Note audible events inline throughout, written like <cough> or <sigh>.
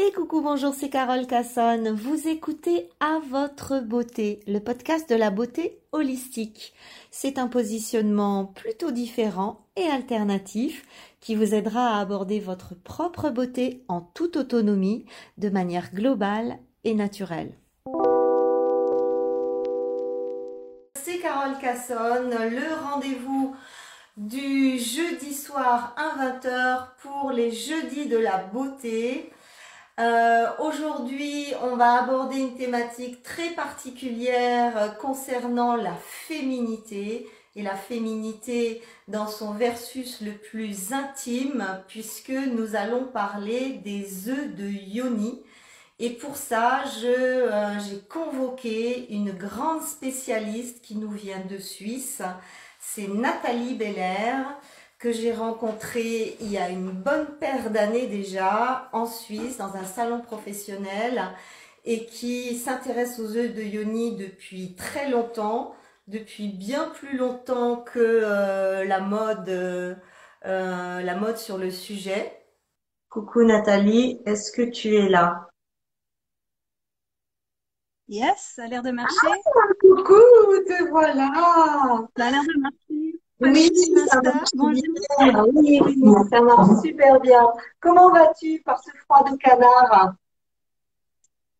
Et coucou, bonjour, c'est Carole Cassonne. Vous écoutez À votre beauté, le podcast de la beauté holistique. C'est un positionnement plutôt différent et alternatif qui vous aidera à aborder votre propre beauté en toute autonomie, de manière globale et naturelle. C'est Carole Cassonne, le rendez-vous du jeudi soir à 20h pour les jeudis de la beauté. Euh, aujourd'hui, on va aborder une thématique très particulière euh, concernant la féminité et la féminité dans son versus le plus intime puisque nous allons parler des œufs de Yoni. Et pour ça, euh, j'ai convoqué une grande spécialiste qui nous vient de Suisse. C'est Nathalie Belair que j'ai rencontré il y a une bonne paire d'années déjà en Suisse dans un salon professionnel et qui s'intéresse aux œufs de Yoni depuis très longtemps, depuis bien plus longtemps que euh, la mode euh, la mode sur le sujet. Coucou Nathalie, est-ce que tu es là? Yes, ça a l'air de marcher. Ah, coucou, te voilà. Ça a l'air de marcher. Oui, ça marche bien. Oui, ça marche super bien. Comment vas-tu par ce froid de canard?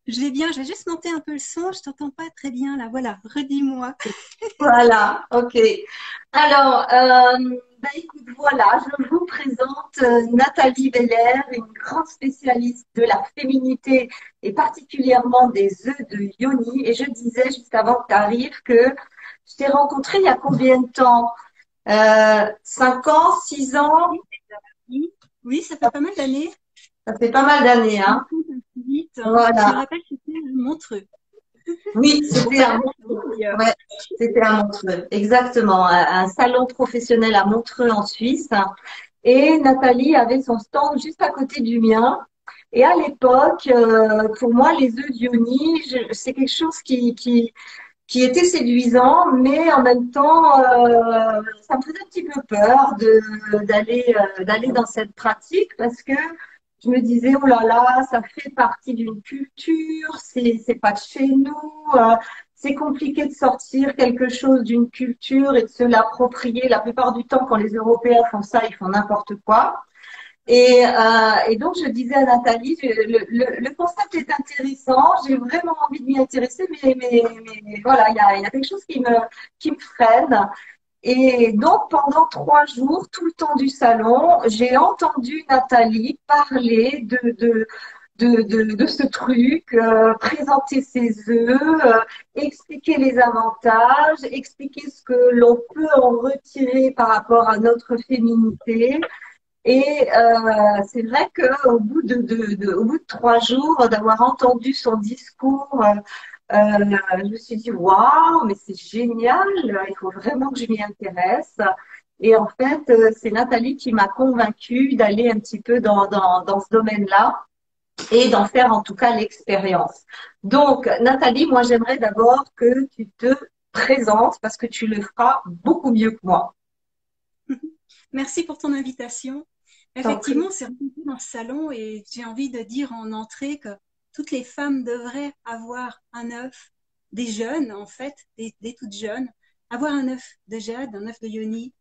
Je vais bien, je vais juste monter un peu le son, je t'entends pas très bien là. Voilà, redis-moi. <laughs> voilà, ok. Alors, euh, bah, écoute, voilà, je vous présente euh, Nathalie Belair, une grande spécialiste de la féminité et particulièrement des œufs de Yoni. Et je disais juste avant que tu arrives que je t'ai rencontrée il y a combien de temps? Euh, 5 ans, 6 ans Oui, ça fait pas mal d'années. Ça fait pas mal d'années, hein. Voilà. Je me rappelle que c'était Montreux. Oui, c'était un Montreux. Ouais, c'était un Montreux, exactement. Un, salon professionnel à Montreux en Suisse. Et Nathalie avait son stand juste à côté du mien. Et à l'époque, euh, pour moi, les œufs d'Ioni, c'est quelque chose qui, qui, qui était séduisant, mais en même temps, euh, ça me faisait un petit peu peur d'aller euh, d'aller dans cette pratique parce que je me disais oh là là, ça fait partie d'une culture, c'est c'est pas chez nous, euh, c'est compliqué de sortir quelque chose d'une culture et de se l'approprier. La plupart du temps, quand les Européens font ça, ils font n'importe quoi. Et, euh, et, donc, je disais à Nathalie, le, concept est intéressant, j'ai vraiment envie de m'y intéresser, mais, voilà, il y a, quelque chose qui me, freine. Et donc, pendant trois jours, tout le temps du salon, j'ai entendu Nathalie parler de ce truc, euh, présenter ses œufs, euh, expliquer les avantages, expliquer ce que l'on peut en retirer par rapport à notre féminité. Et euh, c'est vrai qu'au bout de, au bout de trois jours d'avoir entendu son discours, euh, euh, je me suis dit waouh, mais c'est génial, il faut vraiment que je m'y intéresse. Et en fait, c'est Nathalie qui m'a convaincue d'aller un petit peu dans ce domaine-là et d'en faire en tout cas l'expérience. Donc, Nathalie, moi j'aimerais d'abord que tu te présentes parce que tu le feras beaucoup mieux que moi. Merci pour ton invitation. Effectivement, c'est dans le salon et j'ai envie de dire en entrée que toutes les femmes devraient avoir un œuf, des jeunes en fait, des, toutes jeunes, avoir un œuf de jade, un œuf de yoni,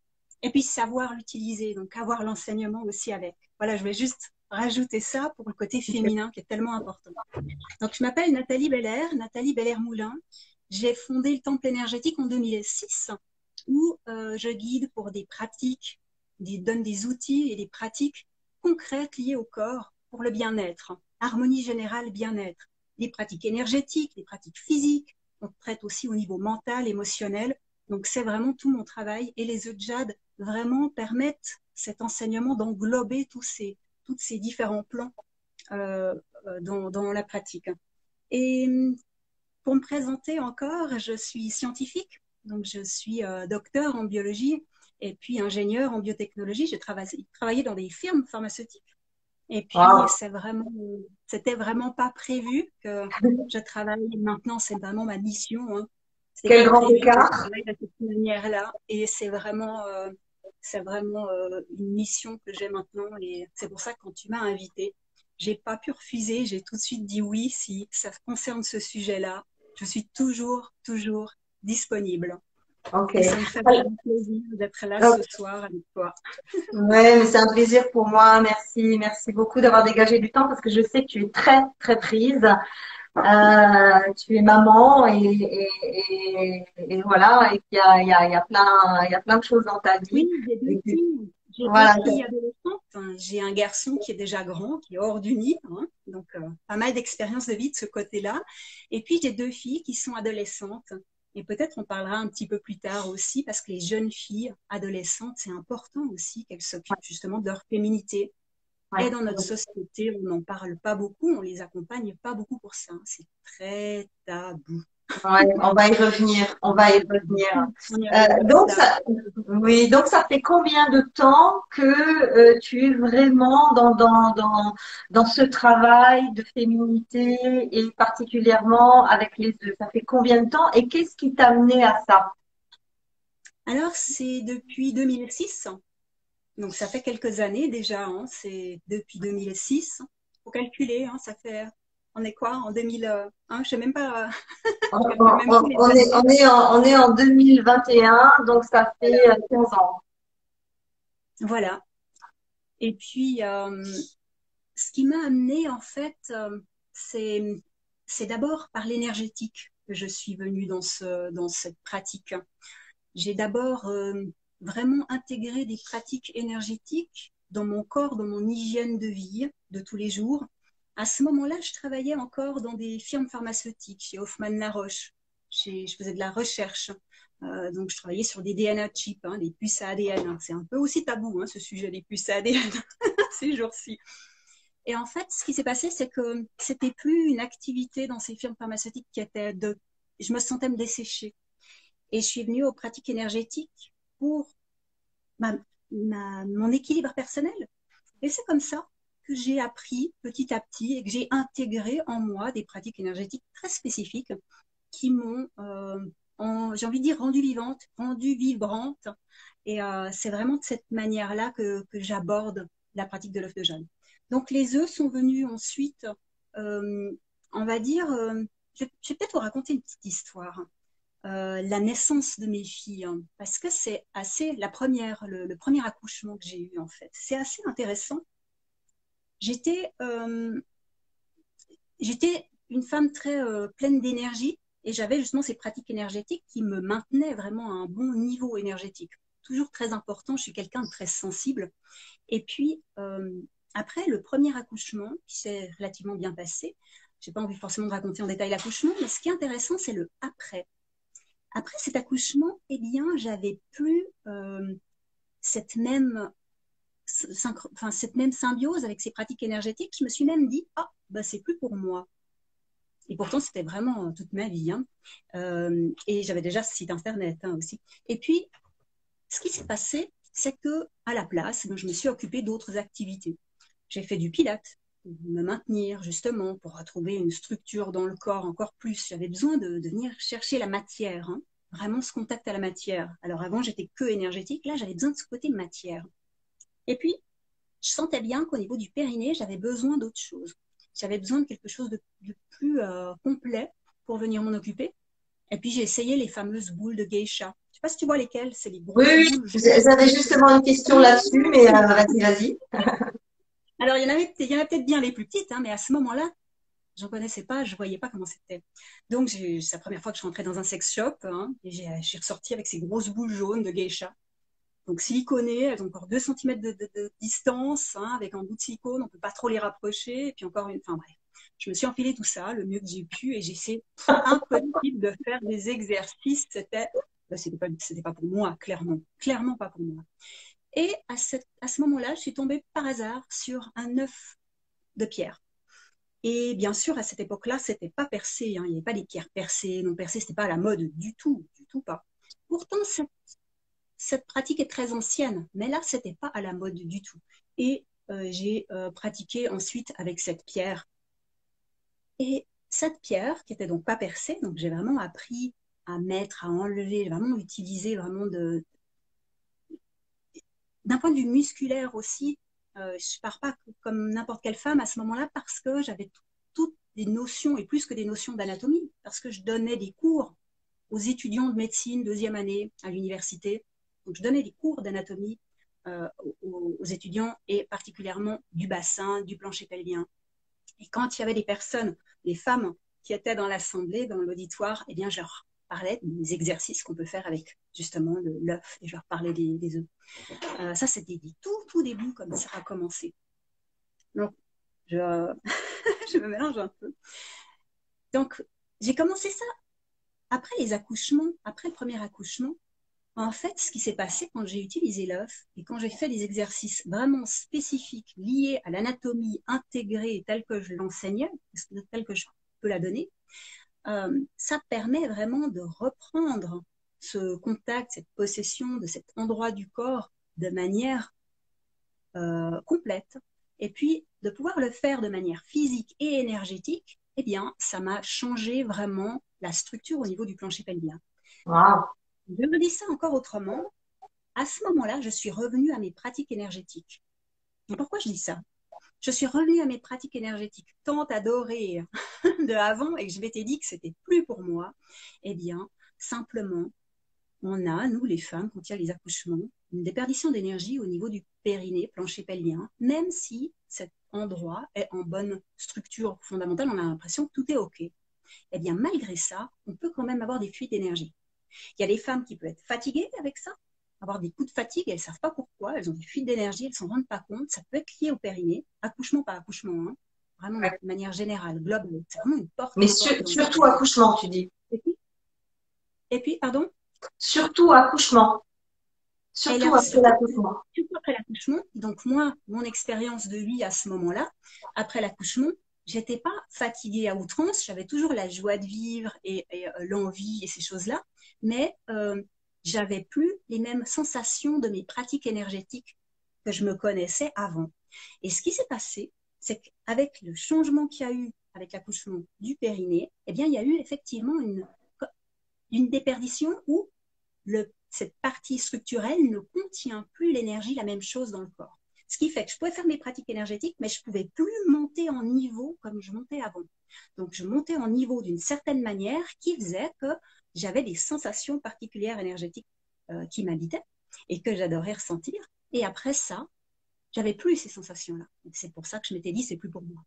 et puis savoir l'utiliser, donc avoir l'enseignement aussi avec. Voilà, je vais juste rajouter ça pour le côté féminin qui est tellement important. Donc, je m'appelle Nathalie Belair, Nathalie Belair-Moulin. J'ai fondé le Temple énergétique en 2006 où euh, je guide pour des pratiques donne des outils et des pratiques concrètes liées au corps pour le bien-être, harmonie générale, bien-être, des pratiques énergétiques, des pratiques physiques, on traite aussi au niveau mental, émotionnel. Donc c'est vraiment tout mon travail. Et les œufs vraiment permettent cet enseignement d'englober tous ces, différents plans euh, euh, dans, dans, la pratique. Et pour me présenter encore, je suis scientifique, donc je suis euh, docteur en biologie et puis ingénieur en biotechnologie. J'ai travaillé, travaillé dans des firmes pharmaceutiques. Et puis, c'est vraiment, c'était vraiment pas prévu que je travaille maintenant. C'est vraiment ma mission. Hein. Quel grand écart de cette manière-là. Et c'est vraiment, euh, c'est vraiment euh, une mission que j'ai maintenant. Et c'est pour ça que quand tu m'as invité, j'ai pas pu refuser, j'ai tout de suite dit oui si ça concerne ce sujet-là. Je suis toujours, toujours disponible. Ok. ça me fait plaisir d'être là ce soir avec toi. Oui, c'est un plaisir pour moi. Merci, merci beaucoup d'avoir dégagé du temps parce que je sais que tu es très, très prise. Euh, tu es maman et, et, et, voilà, et qu'il y a, il y, a, il y, a plein, il y a plein de choses dans ta vie. Oui, j'ai deux filles. J'ai voilà. adolescentes. j'ai un garçon qui est déjà grand, qui est hors du nid, hein, donc euh, pas mal d'expérience de vie de ce côté-là. Et puis j'ai deux filles qui sont adolescentes. Et peut-être on parlera un petit peu plus tard aussi, parce que les jeunes filles adolescentes, c'est important aussi qu'elles s'occupent justement de leur féminité, et dans notre société, on n'en parle pas beaucoup, on les accompagne pas beaucoup pour ça. C'est très tabou. On va y revenir, on va y revenir. Euh, donc, ça, oui, donc ça fait combien de temps que euh, tu es vraiment dans, dans, dans, dans ce travail de féminité et particulièrement avec les œufs Ça fait combien de temps et qu'est-ce qui t'a amené à ça? Alors, c'est depuis 2006 donc ça fait quelques années déjà, hein, c'est depuis 2006. Faut calculer, hein, ça fait. On est quoi en 2001 Je sais même pas. <laughs> on, est, on, est en, on est en 2021, donc ça fait 15 ans. Voilà. Et puis, euh, ce qui m'a amené en fait, euh, c'est c'est d'abord par l'énergétique que je suis venue dans ce dans cette pratique. J'ai d'abord euh, vraiment intégrer des pratiques énergétiques dans mon corps, dans mon hygiène de vie de tous les jours. À ce moment-là, je travaillais encore dans des firmes pharmaceutiques, chez Hoffman Laroche. Je faisais de la recherche. Euh, donc, je travaillais sur des DNA chips, hein, des puces à ADN. C'est un peu aussi tabou, hein, ce sujet des puces à ADN, <laughs> ces jours-ci. Et en fait, ce qui s'est passé, c'est que c'était plus une activité dans ces firmes pharmaceutiques qui était de. Je me sentais me dessécher. Et je suis venue aux pratiques énergétiques pour mon équilibre personnel. Et c'est comme ça que j'ai appris petit à petit et que j'ai intégré en moi des pratiques énergétiques très spécifiques qui m'ont, euh, j'ai envie de dire, rendue vivante, rendue vibrante. Et euh, c'est vraiment de cette manière-là que, j'aborde la pratique de l'œuf de jeûne. Donc les œufs sont venus ensuite, euh, on va dire, je, vais peut-être vous raconter une petite histoire. La naissance de mes filles, hein, parce que c'est assez la première, le, premier accouchement que j'ai eu en fait. C'est assez intéressant. J'étais, euh, j'étais une femme très euh, pleine d'énergie et j'avais justement ces pratiques énergétiques qui me maintenaient vraiment à un bon niveau énergétique. Toujours très important. Je suis quelqu'un de très sensible. Et puis après le premier accouchement qui s'est relativement bien passé, j'ai pas envie forcément de raconter en détail l'accouchement, mais ce qui est intéressant, c'est le après. Après cet accouchement, eh bien, j'avais plus euh, cette même cette même symbiose avec ces pratiques énergétiques. Je me suis même dit, ah, bah, c'est plus pour moi. Et pourtant, c'était vraiment toute ma vie. Hein. Euh, et j'avais déjà ce site internet hein, aussi. Et puis, ce qui s'est passé, c'est que à la place, je me suis occupée d'autres activités. J'ai fait du pilate, me maintenir justement pour retrouver une structure dans le corps encore plus. J'avais besoin de, venir chercher la matière, hein. vraiment ce contact à la matière. Alors avant, j'étais que énergétique, là, j'avais besoin de ce côté matière. Et puis, je sentais bien qu'au niveau du périnée, j'avais besoin d'autre chose. J'avais besoin de quelque chose de, plus euh, complet pour venir m'en occuper. Et puis, j'ai essayé les fameuses boules de geisha. Je sais pas si tu vois lesquelles, c'est les boules. Oui, oui, j'avais justement une question là-dessus, mais euh, vas-y, vas-y. <laughs> Alors, il y en avait, il y en a peut-être bien les plus petites, hein, mais à ce moment-là, j'en connaissais pas, je voyais pas comment c'était. Donc, c'est la première fois que je rentrais dans un sex shop, hein, et j'ai ressorti avec ces grosses boules jaunes de geisha. Donc, siliconées, elles ont encore 2 cm de, distance, hein, avec un bout de silicone, on peut pas trop les rapprocher, et puis encore une, enfin bref. Je me suis enfilé tout ça le mieux que j'ai pu, et j'essaie impossible de faire des exercices. C'était, bah, c'était pas, c'était pas pour moi, clairement, clairement pas pour moi. Et à, ce moment-là, je suis tombée par hasard sur un œuf de pierre. Et bien sûr, à cette époque-là, c'était pas percé. Hein. Il n'y avait pas des pierres percées, non percées. C'était pas à la mode du tout, du tout pas. Pourtant, cette, pratique est très ancienne, mais là, c'était pas à la mode du tout. Et euh, j'ai euh, pratiqué ensuite avec cette pierre. Et cette pierre, qui était donc pas percée, donc j'ai vraiment appris à mettre, à enlever, vraiment utiliser vraiment de, d'un point de vue musculaire aussi, euh, je pars pas comme n'importe quelle femme à ce moment-là parce que j'avais toutes des notions et plus que des notions d'anatomie, parce que je donnais des cours aux étudiants de médecine deuxième année à l'université. Donc je donnais des cours d'anatomie euh, aux, étudiants et particulièrement du bassin, du plancher pelvien. Et quand il y avait des personnes, des femmes qui étaient dans l'assemblée, dans l'auditoire, eh bien je leur parlais des exercices qu'on peut faire avec justement l'œuf et je leur parlais des, des œufs. Euh, ça, c'était des tout, tout début comme ça a commencé. Donc, je, <laughs> je me mélange un peu. Donc, j'ai commencé ça après les accouchements, après le premier accouchement. En fait, ce qui s'est passé quand j'ai utilisé l'œuf et quand j'ai fait des exercices vraiment spécifiques liés à l'anatomie intégrée telle que je l'enseignais, telle que je peux la donner, euh, ça permet vraiment de reprendre ce contact, cette possession de cet endroit du corps de manière euh, complète. Et puis, de pouvoir le faire de manière physique et énergétique, eh bien, ça m'a changé vraiment la structure au niveau du plancher pelvien. Wow. Je me dis ça encore autrement. À ce moment-là, je suis revenue à mes pratiques énergétiques. Et pourquoi je dis ça? Je suis revenue à mes pratiques énergétiques tant adorées de avant et que je m'étais dit que c'était plus pour moi. Eh bien, simplement, on a, nous les femmes, quand il y a les accouchements, une déperdition d'énergie au niveau du périnée, plancher pelvien, même si cet endroit est en bonne structure fondamentale, on a l'impression que tout est OK. Eh bien, malgré ça, on peut quand même avoir des fuites d'énergie. Il y a des femmes qui peuvent être fatiguées avec ça, avoir des coups de fatigue, elles ne savent pas pourquoi, elles ont des fuites d'énergie, elles ne s'en rendent pas compte. Ça peut être lié au périnée, accouchement par accouchement, hein. vraiment de manière générale, globale. C'est vraiment une porte. Mais surtout accouchement, tu dis. Et puis, et puis pardon? Surtout accouchement. Surtout après l'accouchement. Surtout après l'accouchement. Donc moi, mon expérience de vie à ce moment-là, après l'accouchement, j'étais pas fatiguée à outrance, j'avais toujours la joie de vivre et, et euh, l'envie et ces choses-là, mais euh, j'avais plus les mêmes sensations de mes pratiques énergétiques que je me connaissais avant. Et ce qui s'est passé, c'est qu'avec le changement qu'il y a eu avec l'accouchement du périnée, eh bien, il y a eu effectivement une, déperdition où cette partie structurelle ne contient plus l'énergie, la même chose dans le corps. Ce qui fait que je pouvais faire mes pratiques énergétiques, mais je pouvais plus monter en niveau comme je montais avant. Donc, je montais en niveau d'une certaine manière qui faisait que j'avais des sensations particulières énergétiques euh, qui m'habitaient et que j'adorais ressentir. Et après ça, j'avais plus ces sensations-là. C'est pour ça que je m'étais dit, c'est plus pour moi.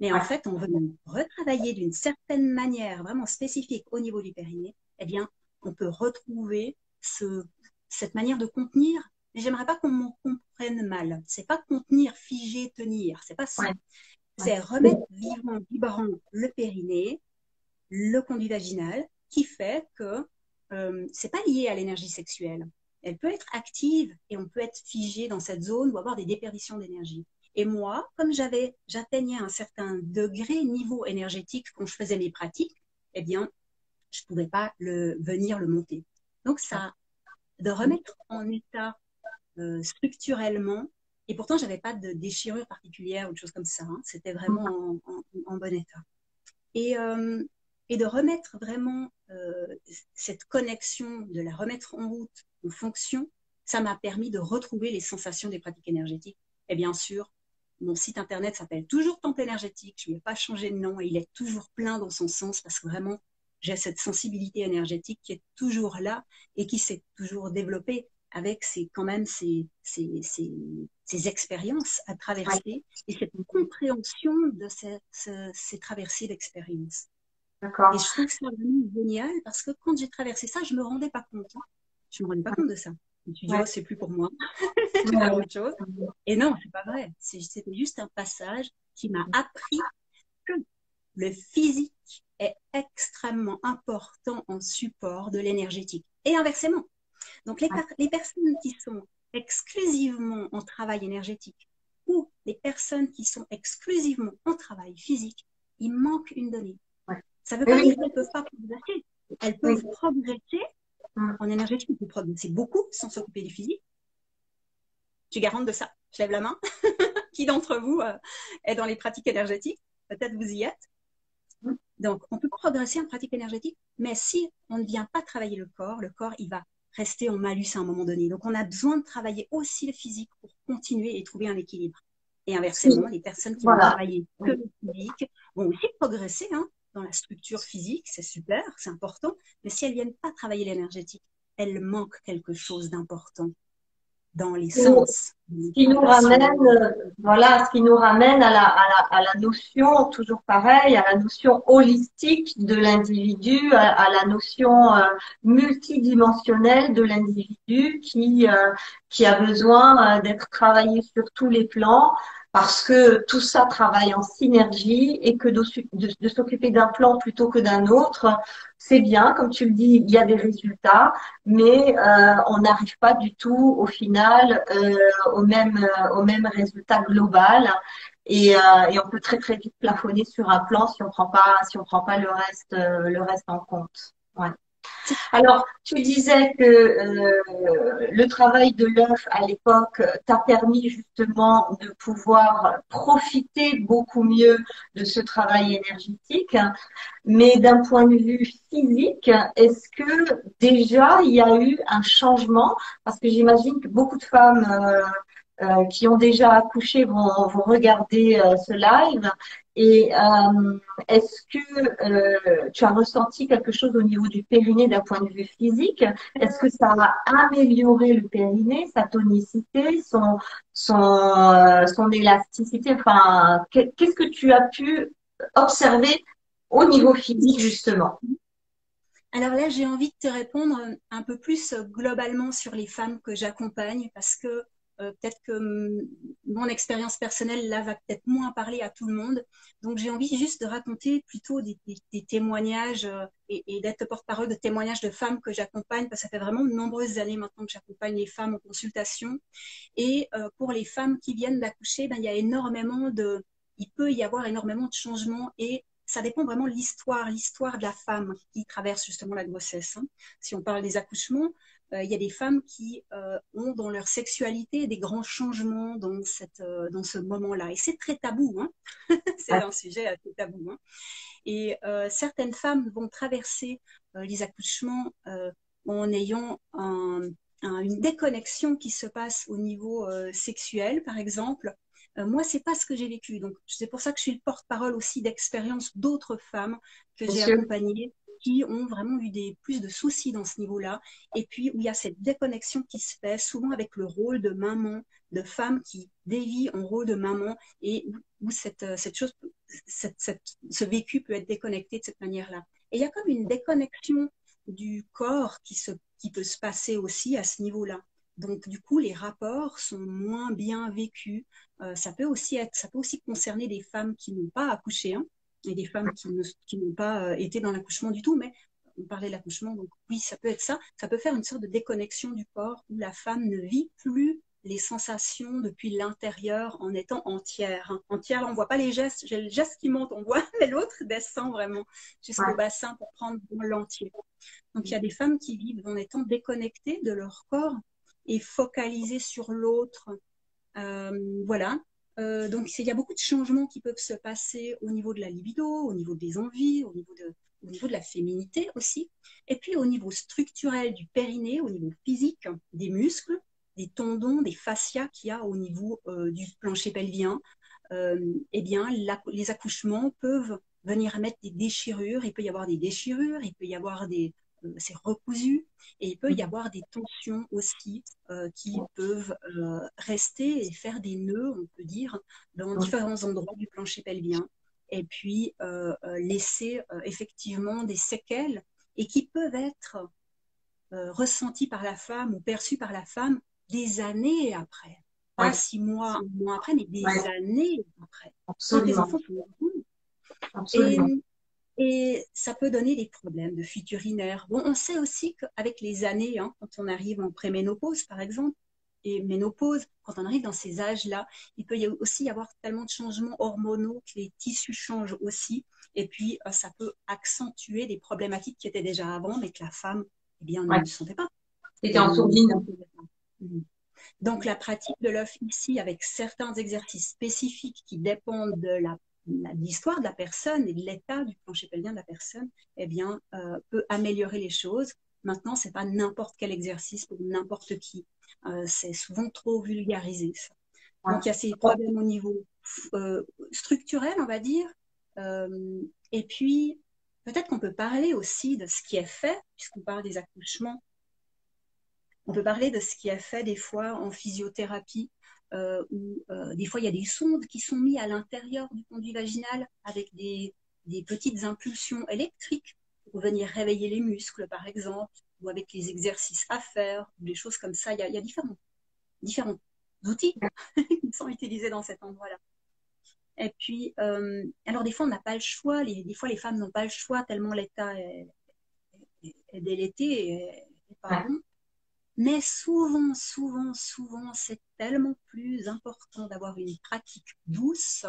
Mais en fait, on veut retravailler d'une certaine manière, vraiment spécifique au niveau du périnée, eh bien, on peut retrouver ce, cette manière de contenir mais j'aimerais pas qu'on me comprenne mal. C'est pas contenir, figer, tenir. C'est pas ça. C'est remettre vivant, vibrant le périnée, le conduit vaginal, qui fait que euh, c'est pas lié à l'énergie sexuelle. Elle peut être active et on peut être figé dans cette zone ou avoir des déperditions d'énergie. Et moi, comme j'avais, j'atteignais un certain degré, niveau énergétique quand je faisais mes pratiques, eh bien, je pouvais pas le, venir le monter. Donc ça, de remettre en état euh, structurellement. Et pourtant, j'avais pas de déchirure particulière ou de choses comme ça. Hein. C'était vraiment en, en, en, bon état. Et, euh, et de remettre vraiment euh, cette connexion, de la remettre en route, en fonction, ça m'a permis de retrouver les sensations des pratiques énergétiques. Et bien sûr, mon site internet s'appelle toujours Temple énergétique. Je ne vais pas changer de nom et il est toujours plein dans son sens parce que vraiment, j'ai cette sensibilité énergétique qui est toujours là et qui s'est toujours développée avec ces, quand même ces, ces, ces, ces expériences à traverser et cette compréhension de ces, ces traversées d'expérience. D'accord. Et je trouve ça vraiment génial parce que quand j'ai traversé ça, je me rendais pas compte. Hein. Je me rendais pas compte de ça. Je me suis dit, oh, c'est plus pour moi. c'est <laughs> ouais. autre chose. Et non, c'est pas vrai. C'était juste un passage qui m'a appris que le physique est extrêmement important en support de l'énergétique. Et inversement, donc, les, les, personnes qui sont exclusivement en travail énergétique ou les personnes qui sont exclusivement en travail physique, il manque une donnée. Ça veut pas dire qu'elles ne peuvent pas progresser. Elles peuvent oui. progresser en énergétique, progresser beaucoup sans s'occuper du physique. Tu garantes de ça. Je lève la main. <laughs> qui d'entre vous euh, est dans les pratiques énergétiques? Peut-être vous y êtes. Donc, on peut progresser en pratique énergétique, mais si on ne vient pas travailler le corps, le corps, il va rester en malus à un moment donné. Donc, on a besoin de travailler aussi le physique pour continuer et trouver un équilibre. Et inversement, les personnes qui vont travailler que le physique vont aussi progresser hein, dans la structure physique, c'est super, c'est important, mais si elles viennent pas travailler l'énergétique, elles manquent quelque chose d'important dans les sens. Ce qui nous ramène, euh, voilà, ce qui nous ramène à la, à la, à la notion, toujours pareil, à la notion holistique de l'individu, à, la notion euh, multidimensionnelle de l'individu qui, euh, qui a besoin d'être travaillé sur tous les plans parce que tout ça travaille en synergie et que de, s'occuper d'un plan plutôt que d'un autre, c'est bien, comme tu le dis, il y a des résultats, mais euh, on n'arrive pas du tout au final euh, au même euh, au même résultat global. Et, et, on peut très très vite plafonner sur un plan si on prend pas si on prend pas le reste le reste en compte. Ouais. Alors, tu disais que euh, le travail de l'œuf à l'époque t'a permis justement de pouvoir profiter beaucoup mieux de ce travail énergétique. Mais d'un point de vue physique, est-ce que déjà il y a eu un changement? Parce que j'imagine que beaucoup de femmes euh, euh, qui ont déjà accouché vont, regarder ce live. Et euh, est-ce que tu as ressenti quelque chose au niveau du périnée d'un point de vue physique? Est-ce que ça a amélioré le périnée, sa tonicité, son, son, son élasticité? Enfin, qu'est-ce que tu as pu observer au niveau physique justement? Alors là, j'ai envie de te répondre un peu plus globalement sur les femmes que j'accompagne parce que euh, peut-être que hum, mon expérience personnelle là va peut-être moins parler à tout le monde. Donc j'ai envie juste de raconter plutôt des, témoignages euh, et, d'être porte-parole de témoignages de femmes que j'accompagne parce que ça fait vraiment de nombreuses années maintenant que j'accompagne les femmes en consultation. Et euh, pour les femmes qui viennent d'accoucher, ben, il y a énormément de, il peut y avoir énormément de changements et ça dépend vraiment de l'histoire, l'histoire de la femme qui traverse justement la grossesse. Hein. Si on parle des accouchements, il y a des femmes qui euh, ont dans leur sexualité des grands changements dans, cette, euh, dans ce moment-là. Et c'est très tabou, hein <laughs> c'est un sujet assez tabou. Hein et certaines femmes vont traverser les accouchements en ayant une déconnexion qui se passe au niveau sexuel, par exemple. moi, c'est pas ce que j'ai vécu. Donc, c'est pour ça que je suis le porte-parole aussi d'expériences d'autres femmes que j'ai accompagnées qui ont vraiment eu des, plus de soucis dans ce niveau-là, et puis où il y a cette déconnexion qui se fait, souvent avec le rôle de maman, de femme qui dévie en rôle de maman, et où, cette, euh, cette chose, cette, ce vécu peut être déconnecté de cette manière-là. Et il y a comme une déconnexion du corps qui, se, qui peut se passer aussi à ce niveau-là. Donc, du coup, les rapports sont moins bien vécus. Euh, ça peut aussi être, ça peut aussi concerner des femmes qui n'ont pas accouché, hein, et des femmes qui, n'ont pas euh, été dans l'accouchement du tout, mais on parlait de l'accouchement, donc oui, ça peut être ça. Ça peut faire une sorte de déconnexion du corps où la femme ne vit plus les sensations depuis l'intérieur en étant entière. Hein. Entière, là, on voit pas les gestes. J'ai le geste qui monte, on voit, <laughs> mais l'autre descend vraiment jusqu'au bassin pour prendre l'entier. Donc, il y a des femmes qui vivent en étant déconnectées de leur corps et focalisées sur l'autre. Euh, voilà. Euh, donc, il y a beaucoup de changements qui peuvent se passer au niveau de la libido, au niveau des envies, au niveau de, au niveau de la féminité aussi, et puis au niveau structurel du périnée, au niveau physique, des muscles, des tendons, des fascias qu'il y a au niveau euh, du plancher pelvien. Euh, eh bien, les accouchements peuvent venir mettre des déchirures. Il peut y avoir des déchirures, il peut y avoir des, c'est recousu et il peut y mhm. avoir des tensions aussi euh, qui peuvent euh, rester et faire des nœuds, on peut dire, dans différents endroits du plancher pelvien et puis laisser effectivement des séquelles et qui peuvent être ressenties par la femme ou perçues par la femme des années après. Pas six mois, un mois après, mais des années après. Absolument. Absolument et ça peut donner des problèmes de fuite urinaire. Bon, on sait aussi qu'avec les années, hein, quand on arrive en préménopause, par exemple, et ménopause, quand on arrive dans ces âges-là, il peut y aussi y avoir tellement de changements hormonaux que les tissus changent aussi. Et puis, euh, ça peut accentuer des problématiques qui étaient déjà avant, mais que la femme, eh bien, ne sentait pas. C'était en sourdine. Donc, la pratique de l'œuf ici, avec certains exercices spécifiques qui dépendent de la l'histoire de la personne et de l'état du plancher pelvien de la personne, eh bien, euh, peut améliorer les choses. Maintenant, c'est pas n'importe quel exercice pour n'importe qui. Euh, c'est souvent trop vulgarisé. Ça. Donc il y a ces problèmes au niveau euh, structurel, on va dire. et puis, peut-être qu'on peut parler aussi de ce qui est fait, puisqu'on parle des accouchements. On peut parler de ce qui est fait des fois en physiothérapie, euh, où euh, des fois il y a des sondes qui sont mises à l'intérieur du conduit vaginal avec des, des, petites impulsions électriques pour venir réveiller les muscles, par exemple, ou avec les exercices à faire, ou des choses comme ça. Il y a, il y a différents, différents outils <laughs> qui sont utilisés dans cet endroit-là. Et puis, euh, alors des fois, on n'a pas le choix. Les, des fois, les femmes n'ont pas le choix tellement l'état est, est, est, délété et, pas bon. Mais souvent, souvent, souvent, c'est tellement plus important d'avoir une pratique douce,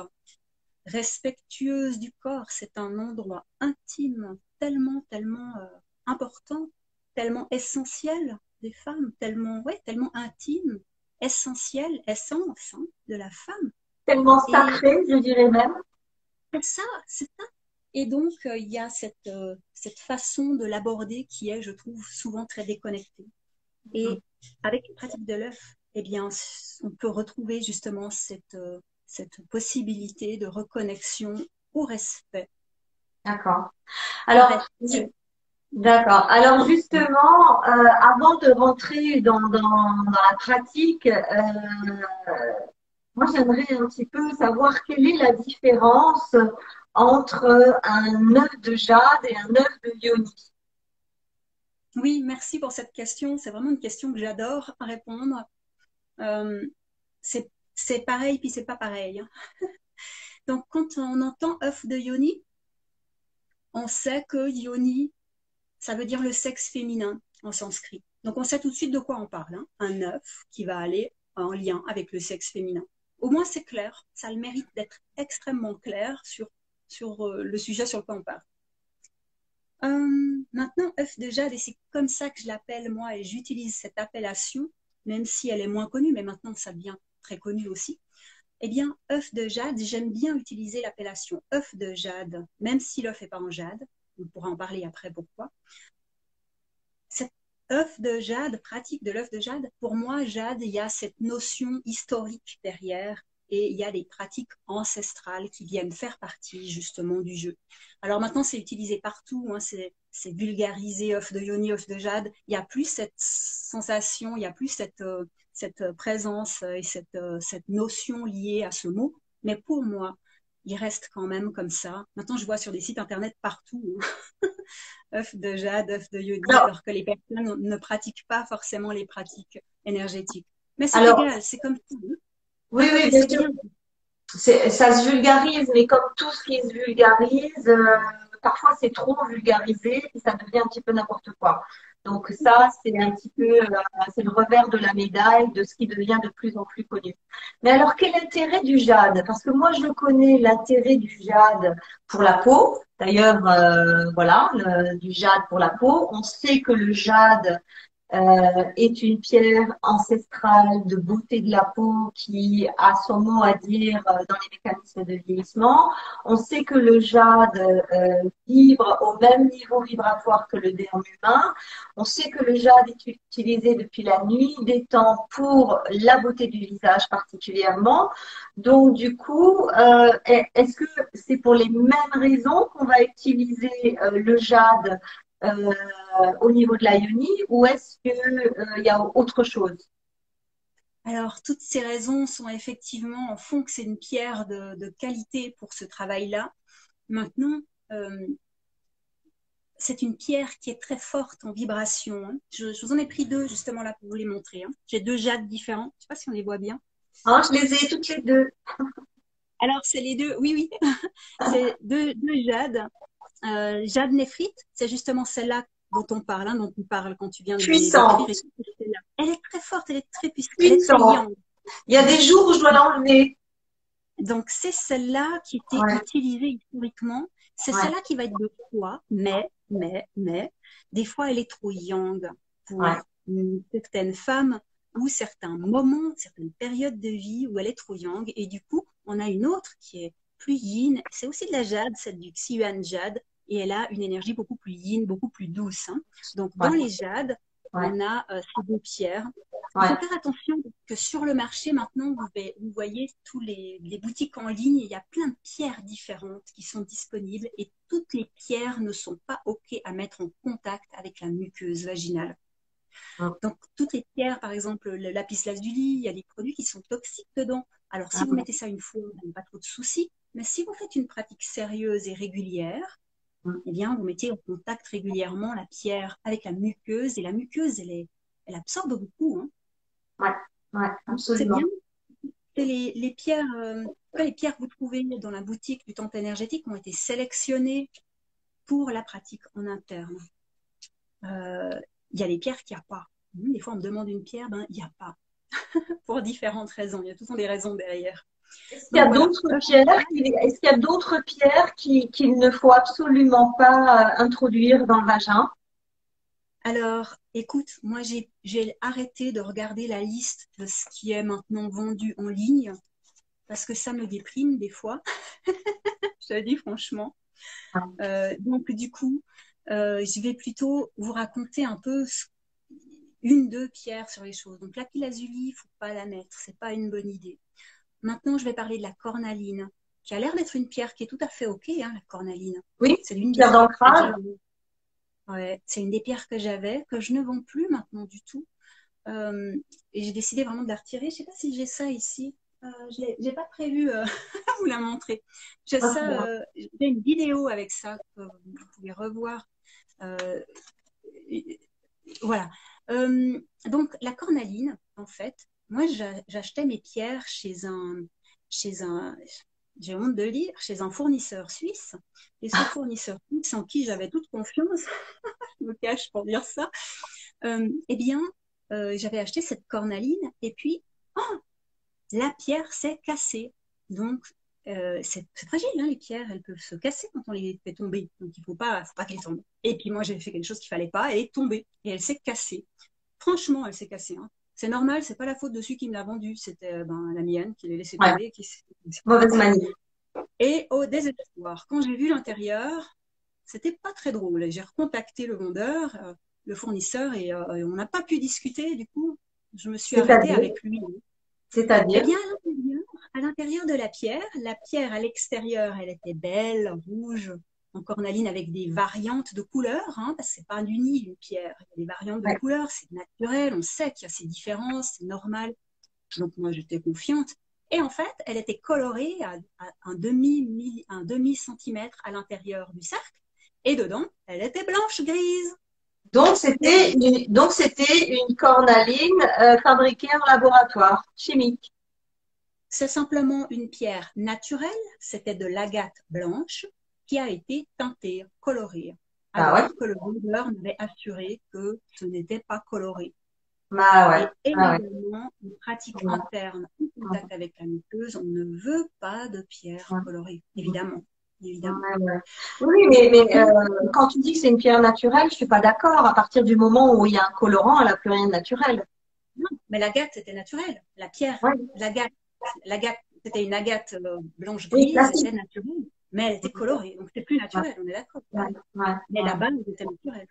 respectueuse du corps. C'est un endroit intime, tellement, tellement euh, important, tellement essentiel des femmes, tellement, ouais, tellement intime, essentiel, essence hein, de la femme. Tellement sacré, je dirais même. C'est ça, c'est ça. Et donc, euh, il y a cette, euh, cette façon de l'aborder qui est, je trouve, souvent très déconnectée. Et mm. avec la pratique de l'œuf, eh bien, on peut retrouver justement cette, euh, cette possibilité de reconnexion au respect. D'accord. Alors, D'accord. Alors justement, euh, avant de rentrer dans, dans, dans la pratique, euh, moi j'aimerais un petit peu savoir quelle est la différence entre un œuf de jade et un œuf de yoni. Oui, merci pour cette question. C'est vraiment une question que j'adore répondre. Euh, c'est pareil, puis c'est pas pareil. Hein. <laughs> Donc, quand on entend œuf de yoni, on sait que yoni, ça veut dire le sexe féminin en sanskrit. Donc, on sait tout de suite de quoi on parle. Hein. Un œuf qui va aller en lien avec le sexe féminin. Au moins, c'est clair. Ça a le mérite d'être extrêmement clair sur, sur euh, le sujet sur lequel on parle. Euh, maintenant, œuf de jade, et c'est comme ça que je l'appelle moi, et j'utilise cette appellation, même si elle est moins connue, mais maintenant ça devient très connu aussi. Eh bien, œuf de jade, j'aime bien utiliser l'appellation œuf de jade, même si l'œuf n'est pas en jade. On pourra en parler après pourquoi. Cet œuf de jade, pratique de l'œuf de jade, pour moi, jade, il y a cette notion historique derrière et il y a des pratiques ancestrales qui viennent faire partie justement du jeu. Alors maintenant, c'est utilisé partout, hein, c'est vulgarisé, off de yoni, off de jade. Il n'y a plus cette sensation, il n'y a plus cette, euh, cette présence et cette, euh, cette notion liée à ce mot. Mais pour moi, il reste quand même comme ça. Maintenant, je vois sur des sites internet partout <laughs> œuf hein. de jade, œuf de yoni, alors que les personnes ne pratiquent pas forcément les pratiques énergétiques. Mais c'est égal, c'est comme tout. Oui, oui, bien sûr. Ça se vulgarise, mais comme tout ce qui se vulgarise, euh, parfois c'est trop vulgarisé et ça devient un petit peu n'importe quoi. Donc ça, c'est un petit peu, euh, le revers de la médaille de ce qui devient de plus en plus connu. Mais alors, quel est l'intérêt du jade? Parce que moi, je connais l'intérêt du jade pour la peau. D'ailleurs, euh, voilà, du jade pour la peau. On sait que le jade euh, est une pierre ancestrale de beauté de la peau qui a son mot à dire euh, dans les mécanismes de vieillissement. On sait que le jade euh, vibre au même niveau vibratoire que le derme humain. On sait que le jade est utilisé depuis la nuit des temps pour la beauté du visage particulièrement. Donc du coup, est-ce que c'est pour les mêmes raisons qu'on va utiliser le jade euh, au niveau de la Ioni ou est-ce qu'il euh, y a autre chose? Alors, toutes ces raisons sont effectivement, font que c'est une pierre de, qualité pour ce travail-là. Maintenant, euh, c'est une pierre qui est très forte en vibration. Hein. Je, vous en ai pris deux justement là pour vous les montrer. Hein. J'ai deux jades différents. Je ne sais pas si on les voit bien. Ah, je les ai toutes les deux. Alors, c'est les deux, oui, oui. <laughs> c'est deux, deux jades euh, Jade Néphrite, c'est justement celle-là dont on parle, hein, dont on parle quand tu viens de Puissante. Elle est très forte, elle est très puissante. Il y a des jours où je dois l'enlever. Donc c'est celle-là qui était utilisée historiquement. C'est celle-là qui va être de poids, mais, mais, mais, des fois elle est trop yang pour certaines femmes ou certains moments, certaines périodes de vie où elle est trop yang. Et du coup, on a une autre qui est plus yin. C'est aussi de la jade, celle du Xiuan jade, et elle a une énergie beaucoup plus yin, beaucoup plus douce. Hein. Donc, dans les jades, on a euh, ces deux pierres Il faut faire attention que sur le marché, maintenant, vous, voyez tous les, les, boutiques en ligne, il y a plein de pierres différentes qui sont disponibles et toutes les pierres ne sont pas OK à mettre en contact avec la muqueuse vaginale. Donc, toutes les pierres, par exemple, le lapis lazuli, il y a des produits qui sont toxiques dedans. Alors, si ah vous mettez ça une fois, vous n'avez pas trop de soucis. Mais si vous faites une pratique sérieuse et régulière, eh bien, vous mettez en contact régulièrement la pierre avec la muqueuse. Et la muqueuse, elle, elle absorbe beaucoup. Hein. Ouais, ouais, absolument. C'est les, les, pierres, euh, les pierres que vous trouvez dans la boutique du temple énergétique ont été sélectionnées pour la pratique en interne. Euh, il y a des pierres qu'il n'y a pas. Des fois, on me demande une pierre, ben, il n'y a pas. <laughs> pour différentes raisons. Il y a tout le temps des raisons derrière. Est-ce qu'il y a d'autres pierres, est-ce qu'il y a d'autres pierres qu'il ne faut absolument pas euh, introduire dans le vagin? Alors, écoute, moi j'ai arrêté de regarder la liste de ce qui est maintenant vendu en ligne parce que ça me déprime des fois. <laughs> je te le dis franchement. Ah. Euh, donc du coup, euh, je vais plutôt vous raconter un peu une, deux pierres sur les choses. Donc la lazuli, il faut pas la mettre, c'est pas une bonne idée. Maintenant, je vais parler de la cornaline, qui a l'air d'être une pierre qui est tout à fait OK, hein, la cornaline. Oui, c'est une pierre d'ancrage. Ouais, c'est une des pierres que j'avais, que je ne vends plus maintenant du tout. Euh, et j'ai décidé vraiment de la retirer. Je ne sais pas si j'ai ça ici. Euh, je n'ai pas prévu euh, <laughs> vous la montrer. J'ai ah, ça, euh, j'ai une vidéo avec ça que vous pouvez revoir. voilà. donc la cornaline, en fait, moi, j'achetais mes pierres chez un, chez un, j'ai honte de le dire, chez un fournisseur suisse. Et ce fournisseur suisse en qui j'avais toute confiance, <laughs> je me cache pour dire ça, euh, eh bien, euh, j'avais acheté cette cornaline et puis, oh, la pierre s'est cassée. Donc, euh, c'est fragile, hein, les pierres, elles peuvent se casser quand on les fait tomber. Donc, il ne faut pas, faut pas qu'elles tombent. Et puis, moi, j'ai fait quelque chose qu'il fallait pas, elle est tombée. Et elle s'est cassée. Franchement, elle s'est cassée. Hein c'est normal, c'est pas la faute de celui qui me l'a vendu, c'était euh, ben, la mienne qui l'a laissé tomber. Mauvaise manie. Et au désespoir, quand j'ai vu l'intérieur, c'était pas très drôle. J'ai recontacté le vendeur, euh, le fournisseur, et, euh, on n'a pas pu discuter. Du coup, je me suis arrêtée avec lui. C'est-à-dire Eh bien, à l'intérieur de la pierre, la pierre à l'extérieur, elle était belle, rouge, en cornaline avec des variantes de couleurs, hein, parce que c'est pas un uni une pierre. Il y a des variantes de couleurs, c'est naturel, on sait qu'il y a ces différences, c'est normal. Donc moi j'étais confiante. Et en fait, elle était colorée à, un demi un demi centimètre à l'intérieur du cercle, et dedans, elle était blanche grise. Donc c'était une, donc c'était une cornaline euh, fabriquée en laboratoire chimique. C'est simplement une pierre naturelle, c'était de l'agate blanche qui a été teinté, coloré. Ah alors que le vendeur m'avait assuré que ce n'était pas coloré. Bah ouais. Et ah évidemment, une pratique interne en contact avec la muqueuse, on ne veut pas de pierre colorée, évidemment. évidemment. Oui, mais, mais euh, quand tu dis que c'est une pierre naturelle, je suis pas d'accord. À partir du moment où il y a un colorant, elle n'a plus rien de naturel. Non, mais l'agate, c'était naturel. La pierre, l'agate, l'agate, c'était une agate euh, blanche grise, c'était naturel mais elle était colorée, donc c'était plus naturel, on est d'accord. mais la base était naturelle.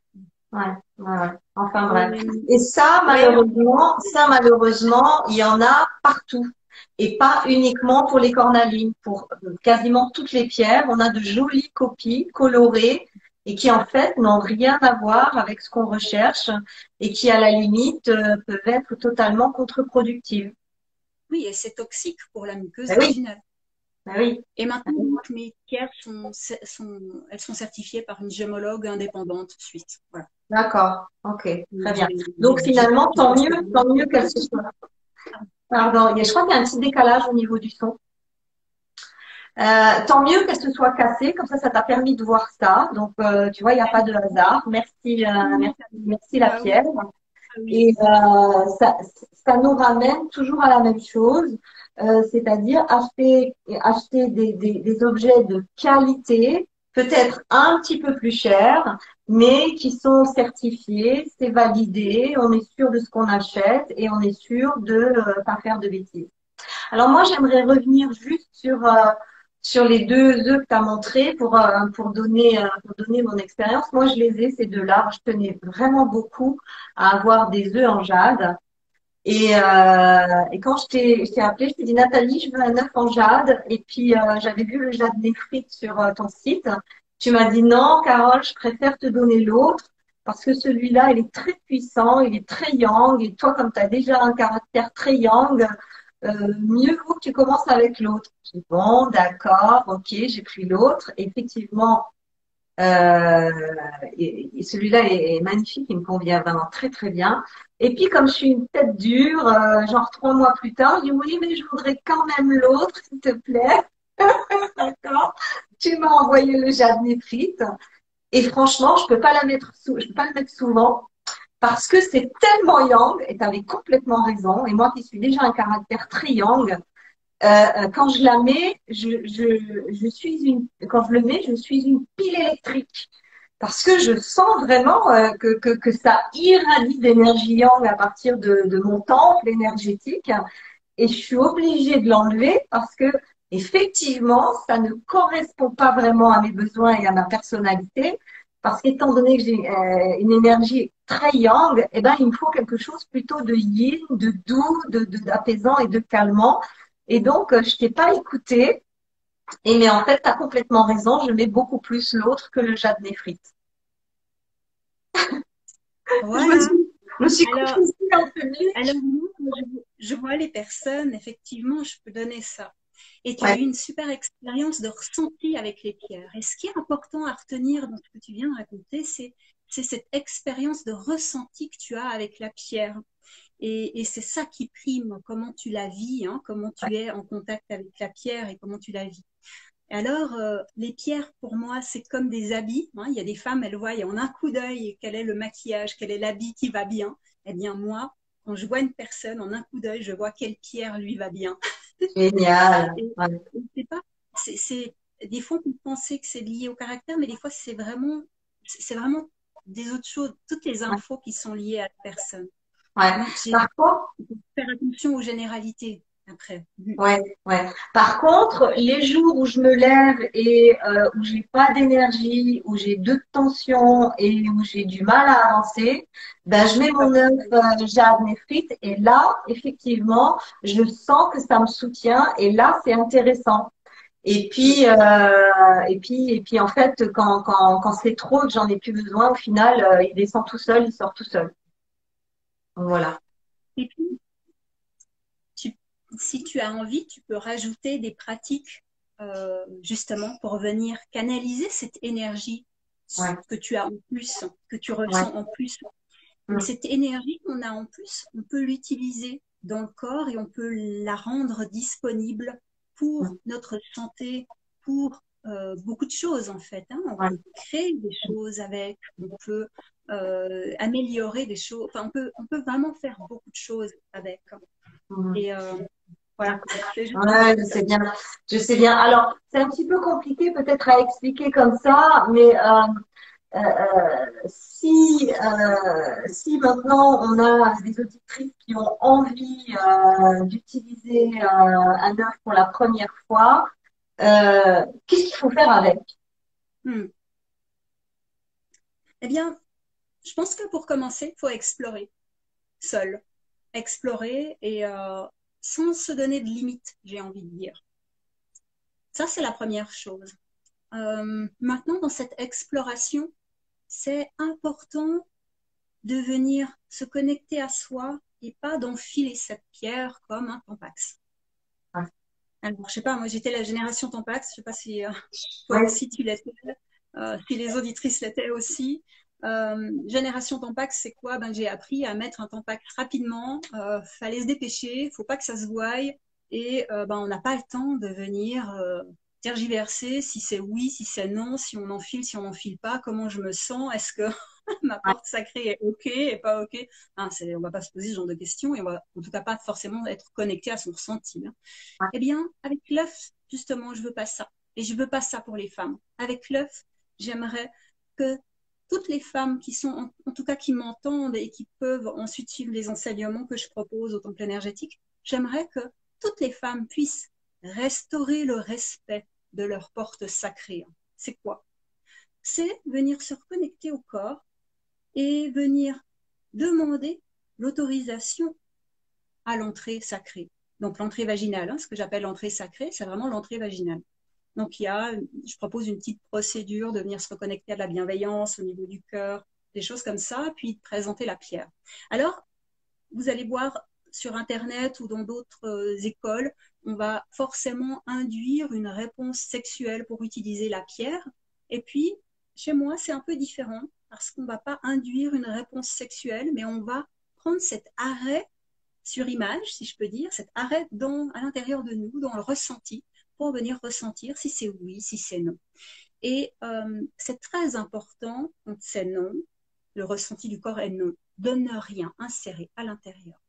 Ouais, ouais, Enfin bref. Et ça, malheureusement, ça, malheureusement, il y en a partout. Et pas uniquement pour les cornalines, pour quasiment toutes les pierres. On a de jolies copies colorées et qui en fait n'ont rien à voir avec ce qu'on recherche et qui à la limite euh, peuvent être totalement contre-productives. Oui, et c'est toxique pour la muqueuse ben. Bah oui. Et maintenant, mes pierres sont, sont, elles sont certifiées par une gémologue indépendante suisse. Voilà. D'accord. Ok. Très bien. Donc finalement, tant mieux, tant mieux qu'elles se soient. Pardon. Je crois qu'il y a un petit décalage au niveau du son. Euh, tant mieux qu'elle se soit cassée, comme ça, ça t'a permis de voir ça. Donc, euh, tu vois, il n'y a pas de hasard. Merci, euh, merci, merci, la ah pierre. Et euh, ça, ça nous ramène toujours à la même chose. Euh, c'est-à-dire acheter, acheter des, des, des, objets de qualité, peut-être un petit peu plus cher, mais qui sont certifiés, c'est validé, on est sûr de ce qu'on achète et on est sûr de euh, pas faire de bêtises. Alors moi, j'aimerais revenir juste sur euh, sur les deux œufs que tu as montrés pour pour donner pour donner mon expérience. Moi, je les ai ces deux-là. Je tenais vraiment beaucoup à avoir des œufs en jade. Et, euh, et quand je t'ai appelé, je t'ai dit Nathalie, je veux un œuf en jade. Et puis euh, j'avais vu le jade néphrite sur euh, ton site. Tu m'as dit non, Carole, je préfère te donner l'autre parce que celui-là, il est très puissant, il est très yang. Et toi, comme tu as déjà un caractère très yang, euh, mieux vaut que tu commences avec l'autre. Bon, d'accord, ok, j'ai pris l'autre. Effectivement, euh, celui-là est, magnifique, il me convient vraiment très très bien. Et puis comme je suis une tête dure, euh, genre trois mois plus tard, je dis oui, mais je voudrais quand même l'autre, s'il te plaît. <laughs> D'accord. Tu m'as envoyé le jade néphrite. Et franchement, je peux pas la mettre sous, je peux pas le mettre souvent parce que c'est tellement yang. Et tu avais complètement raison. Et moi qui suis déjà un caractère très yang, euh, euh, quand je je, suis une, quand je le mets, je suis une pile électrique. Parce que je sens vraiment euh, que, que, ça irradie d'énergie yang à partir de, de mon temple énergétique. Et je suis obligée de l'enlever parce que effectivement, ça ne correspond pas vraiment à mes besoins et à ma personnalité. Parce qu'étant donné que j'ai une énergie très yang, eh ben, il me faut quelque chose plutôt de yin, de doux, de d'apaisant et de calmant. Et donc, euh, je t'ai pas écouté. Et mais en fait, tu as complètement raison, je mets beaucoup plus l'autre que le jade néphrite. <laughs> Voilà. je, me suis, alors, alors, je, vois les personnes, effectivement, je peux donner ça. Et tu as eu une super expérience de ressenti avec les pierres. Et ce qui est important à retenir dans ce que tu viens de raconter, c'est cette expérience de ressenti que tu as avec la pierre. Et, c'est ça qui prime, comment tu la vis, hein, comment tu es en contact avec la pierre et comment tu la vis. Alors, euh, les pierres, pour moi, c'est comme des habits. Hein. Il y a des femmes, elles voient en un coup d'œil quel est le maquillage, quel est l'habit qui va bien. Eh bien, moi, quand je vois une personne, en un coup d'œil, je vois quelle pierre lui va bien. Génial. <laughs> c'est pas, c'est, des fois, on peut penser que c'est lié au caractère, mais des fois, c'est vraiment, c'est vraiment des autres choses, toutes les infos qui sont liées à la personne. Ouais. Par contre, faire attention aux généralités après. Ouais, ouais. Par contre, les jours où je me lève et euh, où j'ai pas d'énergie, où j'ai deux tensions et où j'ai du mal à avancer, ben je mets mon œuf euh, jade et là, effectivement, je sens que ça me soutient et là, c'est intéressant. Et puis, euh, et puis, et puis, en fait, quand, quand, quand c'est trop que j'en ai plus besoin, au final, euh, il descend tout seul, il sort tout seul. Voilà. Et puis, si tu as envie, tu peux rajouter des pratiques euh, justement pour venir canaliser cette énergie que tu as en plus, que tu ressens en plus. Mm. Cette énergie qu'on a en plus, on peut l'utiliser dans le corps et on peut la rendre disponible pour notre santé, pour euh, beaucoup de choses en fait. Hein. On peut créer des choses avec, on peut euh, améliorer des choses, enfin, on, peut, on peut vraiment faire beaucoup de choses avec. Mmh. Et euh, voilà. Ouais, je sais bien. Je sais bien. Alors, c'est un petit peu compliqué peut-être à expliquer comme ça, mais si, si maintenant on a des auditrices qui ont envie d'utiliser un œuf pour la première fois, euh, qu'est-ce qu'il faut faire avec? Hmm. Eh bien, je pense que pour commencer, il faut explorer seul. Explorer et euh, sans se donner de limites, j'ai envie de dire. Ça, c'est la première chose. Euh, maintenant, dans cette exploration, c'est important de venir se connecter à soi et pas d'enfiler cette pierre comme un tampax. Alors, je sais pas, moi j'étais la génération Tampax, je sais pas si euh, <laughs> toi aussi tu l'étais, euh, si les auditrices l'étaient aussi. Euh, génération Tampax, c'est quoi? Ben j'ai appris à mettre un Tampax rapidement, euh, fallait se dépêcher, faut pas que ça se voie, et ben on n'a pas le temps de venir tergiverser si c'est oui, si c'est non, si on enfile, si on n'enfile pas, comment je me sens, est-ce que <laughs> ma porte sacrée est OK et pas OK? Hein, on va pas se poser ce genre de questions et on va en tout cas pas forcément être connecté à son ressenti. Hein. Eh bien, avec l'œuf, justement, je veux pas ça. Et je veux pas ça pour les femmes. Avec l'œuf, j'aimerais que toutes les femmes qui sont, en, tout cas qui m'entendent et qui peuvent ensuite suivre les enseignements que je propose au temple énergétique, j'aimerais que toutes les femmes puissent restaurer le respect de leur porte sacrée. C'est quoi? C'est venir se reconnecter au corps et venir demander l'autorisation à l'entrée sacrée. Donc l'entrée vaginale, hein, ce que j'appelle l'entrée sacrée, c'est vraiment l'entrée vaginale. Donc il y a, je propose une petite procédure de venir se reconnecter à la bienveillance au niveau du cœur, des choses comme ça, puis de présenter la pierre. Alors, vous allez voir sur Internet ou dans d'autres euh, écoles, on va forcément induire une réponse sexuelle pour utiliser la pierre. Et puis, chez moi, c'est un peu différent parce qu'on ne va pas induire une réponse sexuelle, mais on va prendre cet arrêt sur image, si je peux dire, cet arrêt à l'intérieur de nous, dans le ressenti, pour venir ressentir si c'est oui, si c'est non. Et euh, c'est très important quand c'est non, le ressenti du corps est non, de ne rien insérer à l'intérieur.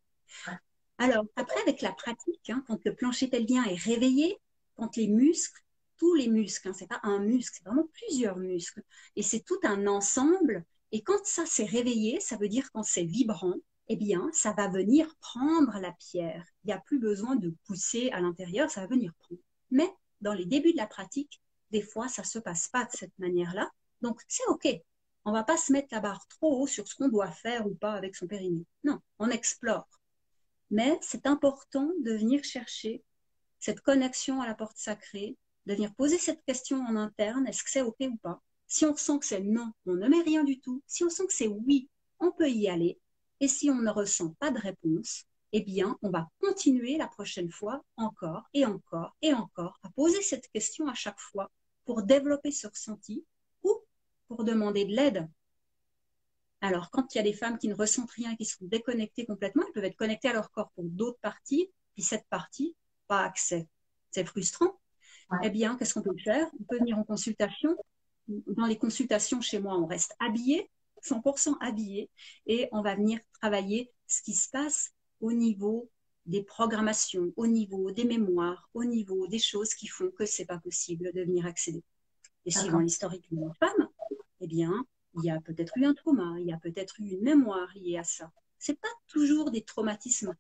Alors, après, avec la pratique, hein, quand le plancher pelvien est réveillé, quand les muscles, tous les muscles, hein, c'est pas un muscle, c'est vraiment plusieurs muscles, et c'est tout un ensemble. Et quand ça s'est réveillé, ça veut dire quand c'est vibrant, eh bien, ça va venir prendre la pierre. Il n'y a plus besoin de pousser à l'intérieur, ça va venir prendre. Mais dans les débuts de la pratique, des fois, ça se passe pas de cette manière-là. Donc, c'est OK. On va pas se mettre la barre trop haut sur ce qu'on doit faire ou pas avec son périnée. Non, on explore. Mais c'est important de venir chercher cette connexion à la porte sacrée, de venir poser cette question en interne, est-ce que c'est OK ou pas? Si on sent que c'est non, on ne met rien du tout. Si on sent que c'est oui, on peut y aller. Et si on ne ressent pas de réponse, eh bien, on va continuer la prochaine fois encore et encore et encore à poser cette question à chaque fois pour développer ce ressenti ou pour demander de l'aide alors, quand il y a des femmes qui ne ressentent rien, qui sont déconnectées complètement, elles peuvent être connectées à leur corps pour d'autres parties, puis cette partie, pas accès. C'est frustrant. Eh bien, qu'est-ce qu'on peut faire? On peut venir en consultation. Dans les consultations chez moi, on reste habillé, 100% habillé, et on va venir travailler ce qui se passe au niveau des programmations, au niveau des mémoires, au niveau des choses qui font que c'est pas possible de venir accéder. Et suivant l'historique d'une femme, eh bien, il y a peut-être eu un trauma, il y a peut-être eu une mémoire liée à ça. C'est pas toujours des traumatismes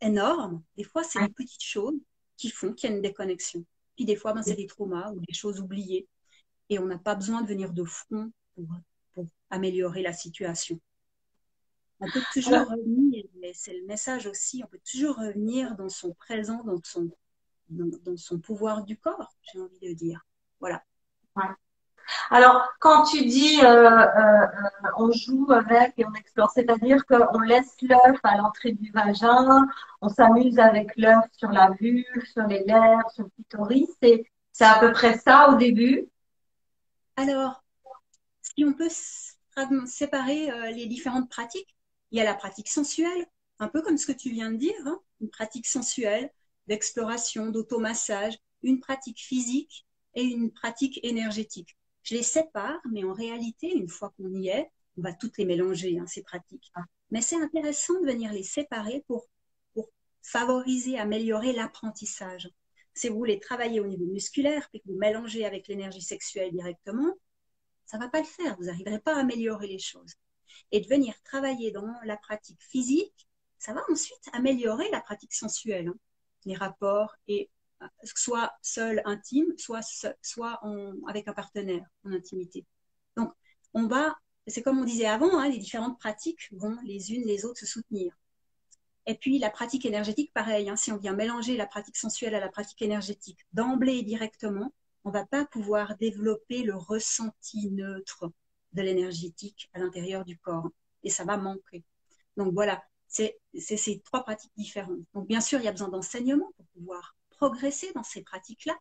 énormes. Des fois, c'est des petites choses qui font qu'il y a une déconnexion. Puis des fois, ben, c'est des traumas ou des choses oubliées. Et on n'a pas besoin de venir de front pour, améliorer la situation. On peut toujours revenir, mais c'est le message aussi, on peut toujours revenir dans son présent, dans son, dans, son pouvoir du corps, j'ai envie de dire. Voilà. Alors, quand tu dis euh, euh, on joue avec et on explore, c'est-à-dire qu'on laisse l'œuf à l'entrée du vagin, on s'amuse avec l'œuf sur la vulve, sur les lèvres, sur le clitoris, c'est, c'est à peu près ça au début? Alors, si on peut séparer euh, les différentes pratiques, il y a la pratique sensuelle, un peu comme ce que tu viens de dire, hein, une pratique sensuelle d'exploration, d'automassage, une pratique physique et une pratique énergétique. Je les sépare, mais en réalité, une fois qu'on y est, on va toutes les mélanger, hein, ces pratiques. Mais c'est intéressant de venir les séparer pour, favoriser, améliorer l'apprentissage. Si vous voulez travailler au niveau musculaire, puis que vous mélangez avec l'énergie sexuelle directement, ça va pas le faire. Vous n'arriverez pas à améliorer les choses. Et de venir travailler dans la pratique physique, ça va ensuite améliorer la pratique sensuelle, hein. les rapports et soit seul intime, soit, soit avec un partenaire en intimité. Donc, on va, c'est comme on disait avant, hein, les différentes pratiques vont les unes les autres se soutenir. Et puis la pratique énergétique, pareil, hein, si on vient mélanger la pratique sensuelle à la pratique énergétique d'emblée directement, on va pas pouvoir développer le ressenti neutre de l'énergétique à l'intérieur du corps. Et ça va manquer. Donc voilà, c'est ces trois pratiques différentes. Donc bien sûr, il y a besoin d'enseignement pour pouvoir progresser dans ces pratiques-là.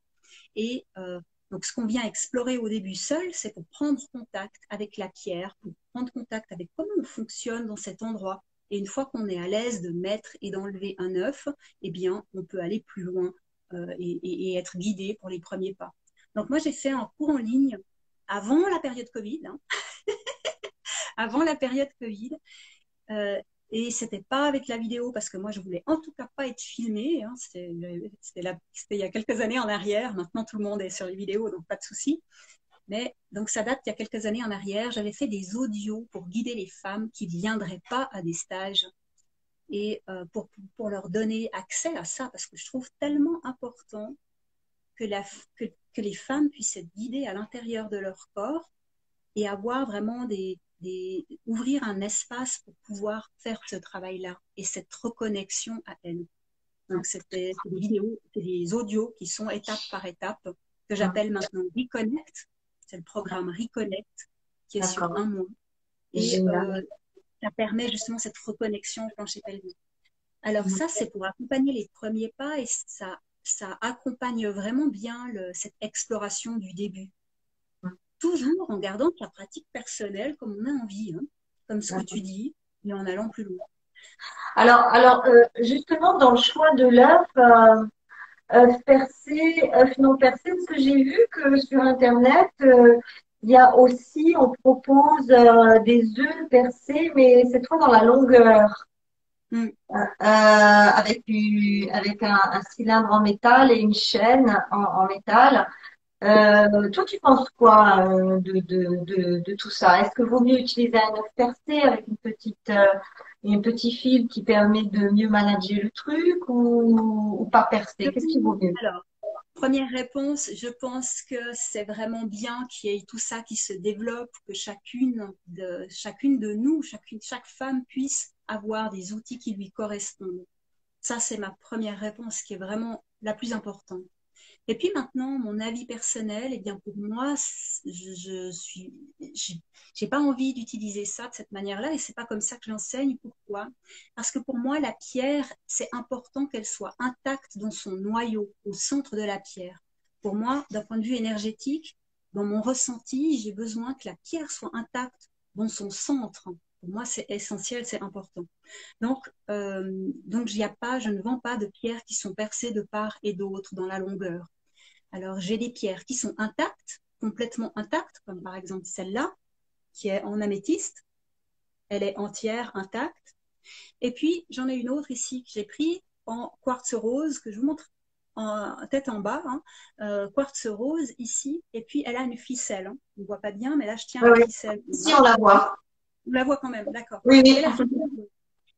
Et euh, donc, ce qu'on vient explorer au début seul, c'est pour prendre contact avec la pierre, pour prendre contact avec comment on fonctionne dans cet endroit. Et une fois qu'on est à l'aise de mettre et d'enlever un œuf, eh bien, on peut aller plus loin euh, et, être guidé pour les premiers pas. Donc, moi, j'ai fait un cours en ligne avant la période Covid. Hein. <laughs> avant la période Covid. Euh, et c'était pas avec la vidéo parce que moi je voulais en tout cas pas être filmée. Hein. C'était il y a quelques années en arrière. Maintenant tout le monde est sur les vidéos donc pas de souci. Mais donc ça date il y a quelques années en arrière. J'avais fait des audios pour guider les femmes qui ne viendraient pas à des stages et euh, pour, pour leur donner accès à ça parce que je trouve tellement important que, la, que, que les femmes puissent être guidées à l'intérieur de leur corps et avoir vraiment des, des, ouvrir un espace pour pouvoir faire ce travail-là et cette reconnexion à elle. Donc, c'était des vidéos, des audios qui sont étape par étape, que j'appelle maintenant Reconnect. C'est le programme Reconnect qui est sur un mois. Et euh, ça permet justement cette reconnexion plancher pelvien. Alors ça, c'est pour accompagner les premiers pas et ça, ça accompagne vraiment bien le, cette exploration du début. Toujours en gardant ta pratique personnelle comme on a envie, hein, comme ce que tu dis, et en allant plus loin. Alors, alors euh, justement, dans le choix de l'œuf, euh, œuf percé, œuf non percé, parce que j'ai vu que sur Internet, euh, il y a aussi, on propose des œufs percés, mais cette fois dans la longueur. Mm. avec, avec un, cylindre en métal et une chaîne en, métal. Toi, tu penses quoi de, de, de, de, tout ça? Est-ce que vaut mieux utiliser un œuf percé avec une petite un petit fil qui permet de mieux manager le truc ou, pas percer Qu'est-ce qui vaut mieux? Alors, première réponse, je pense que c'est vraiment bien qu'il y ait tout ça qui se développe, que chacune de, chacune de nous, chacune, chaque femme puisse avoir des outils qui lui correspondent. Ça, c'est ma première réponse qui est vraiment la plus importante. Et puis maintenant, mon avis personnel, eh bien pour moi, je, je suis, j'ai pas envie d'utiliser ça de cette manière-là, et c'est pas comme ça que j'enseigne. Pourquoi? Parce que pour moi, la pierre, c'est important qu'elle soit intacte dans son noyau, au centre de la pierre. Pour moi, d'un point de vue énergétique, dans mon ressenti, j'ai besoin que la pierre soit intacte dans son centre. Pour moi, c'est essentiel, c'est important. Donc, euh, donc, y a pas, je ne vends pas de pierres qui sont percées de part et d'autre dans la longueur. Alors, j'ai des pierres qui sont intactes, complètement intactes, comme par exemple celle-là, qui est en améthyste. Elle est entière, intacte. Et puis, j'en ai une autre ici que j'ai pris en quartz rose, que je vous montre en tête en bas, hein. euh, quartz rose ici, et puis elle a une ficelle. Hein. On ne voit pas bien, mais là je tiens la ficelle. Si on la voit. On la voit quand même, d'accord. Oui, oui.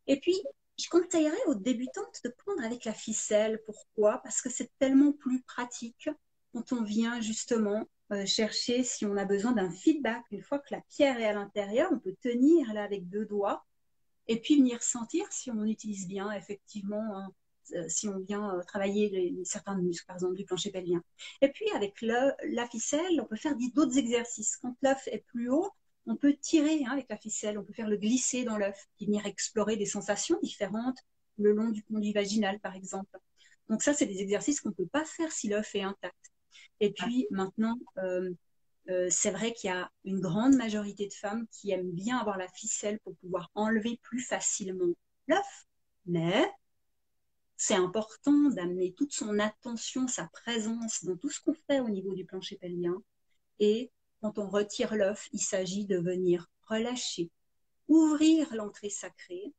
Et puis, je conseillerais aux débutantes de prendre avec la ficelle. Pourquoi? Parce que c'est tellement plus pratique quand on vient justement euh, chercher si on a besoin d'un feedback. Une fois que la pierre est à l'intérieur, on peut tenir là avec deux doigts et puis venir sentir si on utilise bien effectivement, hein, euh, si on vient euh, travailler les, certains muscles, par exemple du plancher pelvien. Et puis avec le, la ficelle, on peut faire d'autres exercices. Quand l'œuf est plus haut, on peut tirer hein, avec la ficelle, on peut faire le glisser dans l'œuf, venir explorer des sensations différentes le long du conduit vaginal, par exemple. Donc ça, c'est des exercices qu'on ne peut pas faire si l'œuf est intact. Et puis maintenant, euh, euh, c'est vrai qu'il y a une grande majorité de femmes qui aiment bien avoir la ficelle pour pouvoir enlever plus facilement l'œuf, mais c'est important d'amener toute son attention, sa présence dans tout ce qu'on fait au niveau du plancher pelvien. Et quand on retire l'œuf, il s'agit de venir relâcher, ouvrir l'entrée sacrée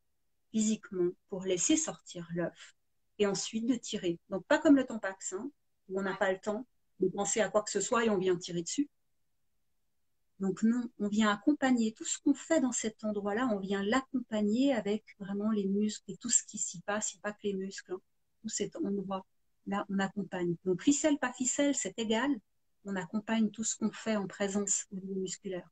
physiquement pour laisser sortir l'œuf et ensuite de tirer. Donc pas comme le tampax, hein, où on n'a pas le temps, de penser à quoi que ce soit et on vient tirer dessus. Donc non, on vient accompagner tout ce qu'on fait dans cet endroit-là, on vient l'accompagner avec vraiment les muscles et tout ce qui s'y passe, a pas que les muscles, hein. tout cet endroit-là, on accompagne. Donc ficelle, pas ficelle, c'est égal, on accompagne tout ce qu'on fait en présence au niveau musculaire.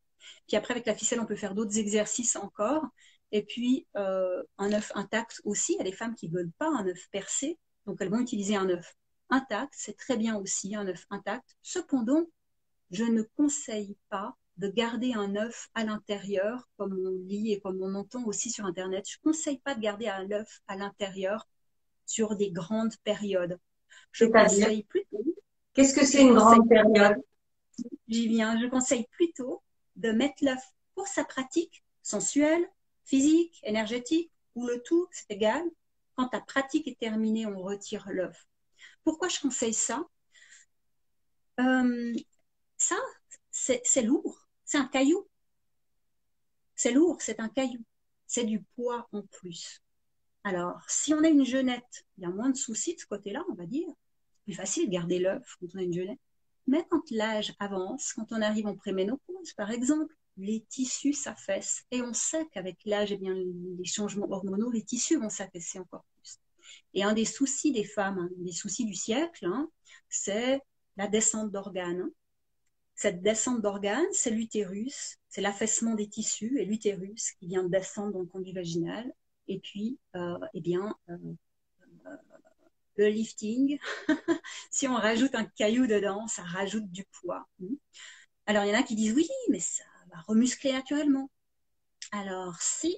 Puis après, avec la ficelle, on peut faire d'autres exercices encore. Et puis, euh, un œuf intact aussi. Il y a des femmes qui veulent pas un œuf percé, donc elles vont utiliser un œuf intact, c'est très bien aussi un œuf intact. Cependant, je ne conseille pas de garder un œuf à l'intérieur, comme on lit et comme on entend aussi sur Internet. Je ne conseille pas de garder un œuf à l'intérieur sur des grandes périodes. Je conseille plutôt. Qu'est-ce que c'est une grande période? J'y viens. Je conseille plutôt de mettre l'œuf pour sa pratique sensuelle, physique, énergétique, ou le tout, c'est égal. Quand ta pratique est terminée, on retire l'œuf. Pourquoi je conseille ça? Euh, Ça, c'est lourd, c'est un caillou. C'est lourd, c'est un caillou. C'est du poids en plus. Alors, si on a une jeunette, il y a moins de soucis de ce côté-là, on va dire. C'est plus facile de garder l'œuf quand on a une jeunette. Mais quand l'âge avance, quand on arrive en préménopause, par exemple, les tissus s'affaissent. Et on sait qu'avec l'âge, eh bien, les changements hormonaux, les tissus vont s'affaisser encore plus. Et un des soucis des femmes, des soucis du siècle, hein, c'est la descente d'organes. cette descente d'organes, c'est l'utérus, c'est l'affaissement des tissus et l'utérus qui vient descendre dans le conduit vaginal. Et puis, euh, eh bien, euh, le lifting, <laughs> si on rajoute un caillou dedans, ça rajoute du poids. Alors, il y en a qui disent oui, mais ça va remuscler naturellement. Alors, si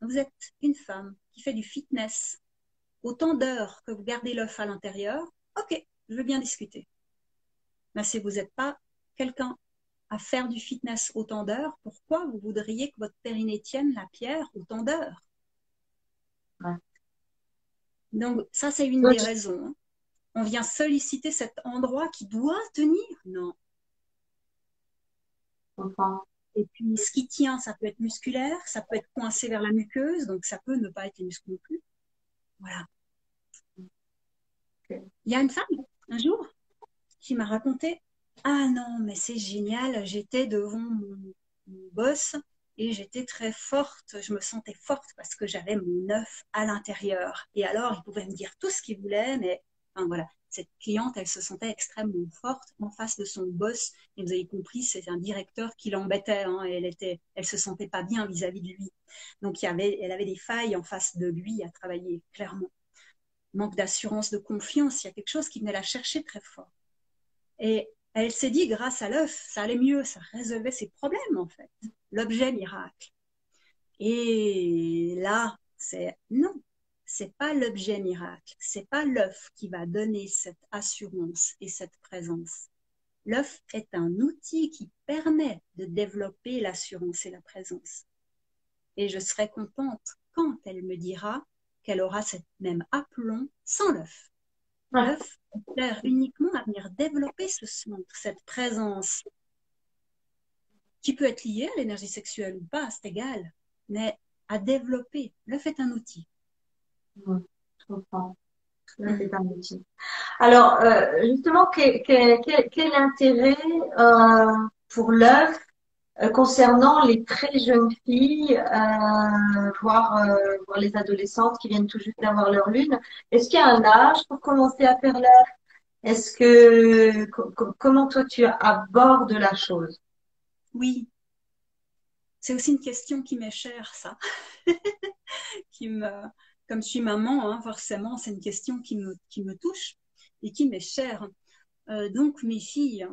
vous êtes une femme qui fait du fitness autant d'heures que vous gardez l'œuf à l'intérieur, ok, je veux bien discuter. Mais si vous n'êtes pas quelqu'un à faire du fitness autant d'heures, pourquoi vous voudriez que votre périnée tienne la pierre autant d'heures? Donc, ça, c'est une des raisons. Hein. On vient solliciter cet endroit qui doit tenir? Non. Et puis, ce qui tient, ça peut être musculaire, ça peut être coincé vers la muqueuse, donc ça peut ne pas être les muscles non plus. Voilà. Il y a une femme, un jour, qui m'a raconté Ah non, mais c'est génial, j'étais devant mon, boss et j'étais très forte, je me sentais forte parce que j'avais mon œuf à l'intérieur. Et alors, il pouvait me dire tout ce qu'il voulait, mais voilà, cette cliente, elle se sentait extrêmement forte en face de son boss. Et vous avez compris, c'est un directeur qui l'embêtait. Hein, elle était, elle se sentait pas bien vis-à-vis de lui. Donc il y avait, elle avait des failles en face de lui à travailler clairement. Manque d'assurance, de confiance. Il y a quelque chose qui venait la chercher très fort. Et elle s'est dit, grâce à l'œuf, ça allait mieux, ça résolvait ses problèmes en fait. L'objet miracle. Et là, c'est non, c'est pas l'objet miracle, c'est pas l'œuf qui va donner cette assurance et cette présence. L'œuf est un outil qui permet de développer l'assurance et la présence. Et je serai contente quand elle me dira qu'elle aura cette même aplomb sans l'œuf. L'œuf sert uniquement à venir développer ce centre, cette présence, qui peut être liée à l'énergie sexuelle ou pas, c'est égal, mais à développer. L'œuf est un outil. C'est un. Alors, euh, justement, quel, quel, quel, intérêt euh, pour l'œuf euh, concernant les très jeunes filles, voire, voire, les adolescentes qui viennent tout juste d'avoir leur lune? Est-ce qu'il y a un âge pour commencer à faire l'œuf Est-ce que comment toi tu abordes la chose? Oui, c'est aussi une question qui m'est chère, ça, <laughs> qui me comme je suis maman, hein, forcément, c'est une question qui me, touche et qui m'est chère. Euh, donc, mes filles,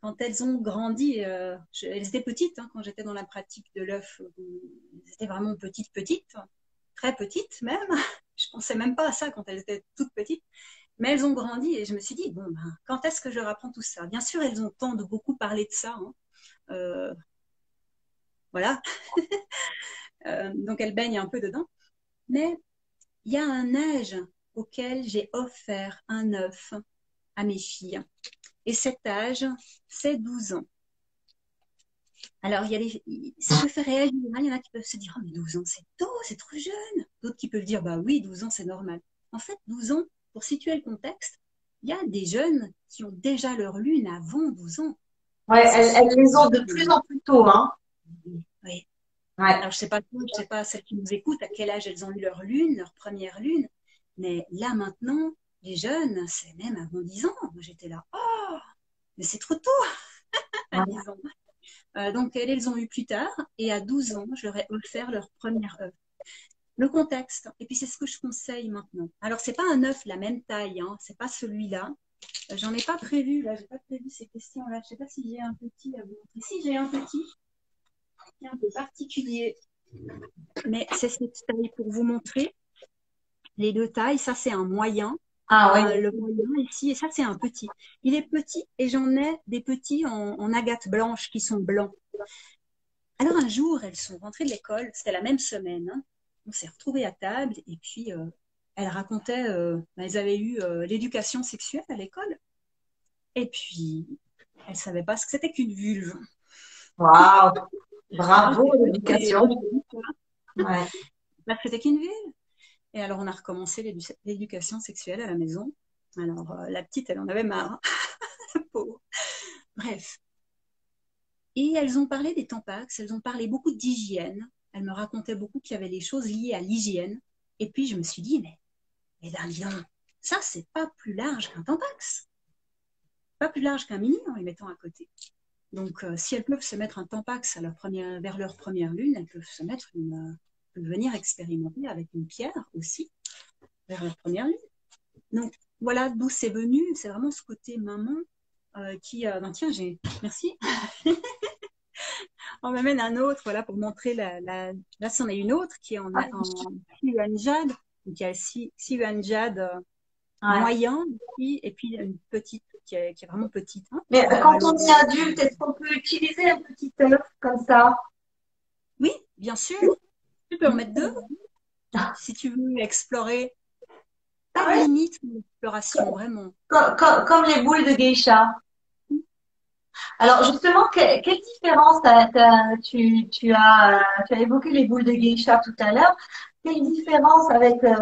quand elles ont grandi, euh, elles étaient petites hein, quand j'étais dans la pratique de l'œuf. Elles étaient vraiment petites, petites, très petites même. <laughs> Je pensais même pas à ça quand elles étaient toutes petites. Mais elles ont grandi et je me suis dit, bon, ben, quand est-ce que je leur apprends tout ça? Bien sûr, elles entendent beaucoup parler de ça. Hein. Euh, voilà. <laughs> donc, elles baignent un peu dedans. Mais il y a un âge auquel j'ai offert un œuf à mes filles. Et cet âge, c'est 12 ans. Alors, il y a les, ça peut faire réagir. Il y en a qui peuvent se dire, oh, mais 12 ans, c'est tôt, c'est trop jeune. D'autres qui peuvent dire, bah oui, 12 ans, c'est normal. En fait, 12 ans, pour situer le contexte, il y a des jeunes qui ont déjà leur lune avant 12 ans. Ouais, elles, les ont de plus en plus tôt, hein. Oui. Alors, je sais pas, je sais pas celles qui nous écoutent à quel âge elles ont eu leur lune, leur première lune, mais là maintenant, les jeunes, c'est même avant 10 ans. Moi, j'étais là, oh, mais c'est trop tôt <laughs> à 10 ans. Euh, donc, elles, elles ont eu plus tard, et à 12 ans, je leur ai offert leur première œuf. Le contexte, et puis c'est ce que je conseille maintenant. Alors, c'est pas un œuf la même taille, hein, c'est pas celui-là. J'en ai pas prévu, là, j'ai pas prévu ces questions-là. Je sais pas si j'ai un petit à vous montrer. Si, j'ai un petit un peu particulier. Mais c'est cette taille pour vous montrer les deux tailles. Ça, c'est un moyen. Ah oui. Euh, le moyen ici, et ça, c'est un petit. Il est petit et j'en ai des petits en, agate blanche qui sont blancs. Alors un jour, elles sont rentrées de l'école, c'était la même semaine. Hein. On s'est retrouvés à table et puis euh, elles racontaient, euh, elles avaient eu l'éducation sexuelle à l'école. Et puis, elles savaient pas ce que c'était qu'une vulve. Waouh Bravo, l'éducation. Ouais. Qu'une ville. Et alors, on a recommencé l'éducation sexuelle à la maison. Alors, euh, la petite, elle en avait marre. <laughs> Bref. Et elles ont parlé des tampax, elles ont parlé beaucoup d'hygiène. Elles me racontaient beaucoup qu'il y avait des choses liées à l'hygiène. Et puis, je me suis dit, mais, mais d'un ça, c'est pas plus large qu'un tampax. Pas plus large qu'un mini en les mettant à côté. Donc, euh, si elles peuvent se mettre un tampax à leur première, vers leur première lune, elles peuvent se mettre une, peuvent venir expérimenter avec une pierre aussi vers leur première lune. Donc, voilà d'où c'est venu. C'est vraiment ce côté maman qui. Ben, tiens, j'ai. Merci. <laughs> on m'amène un autre, voilà, pour montrer la, la... Là, c'en est une autre qui est en, ah, en Jade. Donc, il y a Siuan Jade euh, moyen et puis une petite qui est, qui est vraiment petite. Hein. Mais quand on est adulte, est-ce qu'on peut utiliser un petit œuf comme ça? Oui, bien sûr. Tu peux en mettre deux. Si tu veux explorer pas ah limite l'exploration, vraiment. Comme, comme, les boules de geisha. Alors justement, quelle différence tu, tu, as, tu as évoqué les boules de geisha tout à l'heure. Quelle différence avec, euh,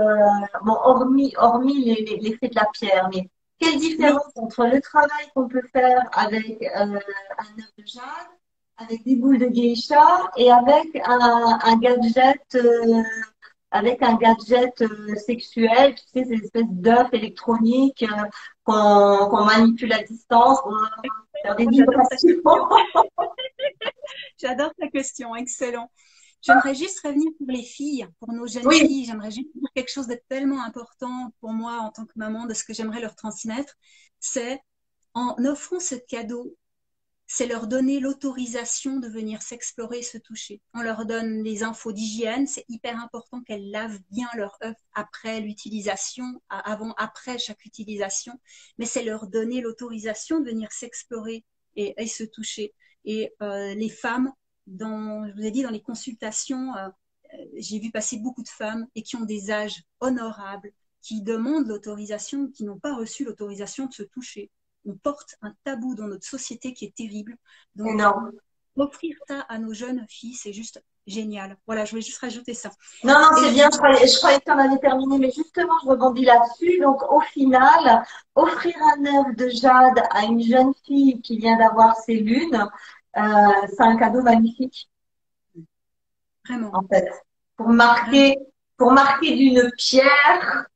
bon, hormis, hormis l'effet de la pierre, mais quelle différence entre le travail qu'on peut faire avec euh, un œuf de jade, avec des boules de geisha et avec un, un gadget euh, avec un gadget sexuel, tu sais, ces espèces d'œufs électroniques qu'on manipule à distance, <laughs> J'adore ta question, excellent. J'aimerais juste revenir pour les filles, pour nos jeunes filles. J'aimerais juste dire quelque chose de tellement important pour moi en tant que maman, de ce que j'aimerais leur transmettre. C'est en offrant ce cadeau c'est leur donner l'autorisation de venir s'explorer se toucher. On leur donne les infos d'hygiène, c'est hyper important qu'elles lavent bien leur œuf après l'utilisation, avant, après chaque utilisation, mais c'est leur donner l'autorisation de venir s'explorer et, se toucher. Et euh, les femmes, dans, je vous ai dit, dans les consultations, euh, j'ai vu passer beaucoup de femmes et qui ont des âges honorables, qui demandent l'autorisation, qui n'ont pas reçu l'autorisation de se toucher on porte un tabou dans notre société qui est terrible. Donc, offrir ça à nos jeunes filles, c'est juste génial. Voilà, je voulais juste rajouter ça. Non, non, c'est bien. Je croyais, je croyais que tu en avais terminé, mais justement, je rebondis là-dessus. Donc, au final, offrir un œuf de jade à une jeune fille qui vient d'avoir ses lunes, euh, c'est un cadeau magnifique. Vraiment. En fait, pour marquer, pour marquer d'une pierre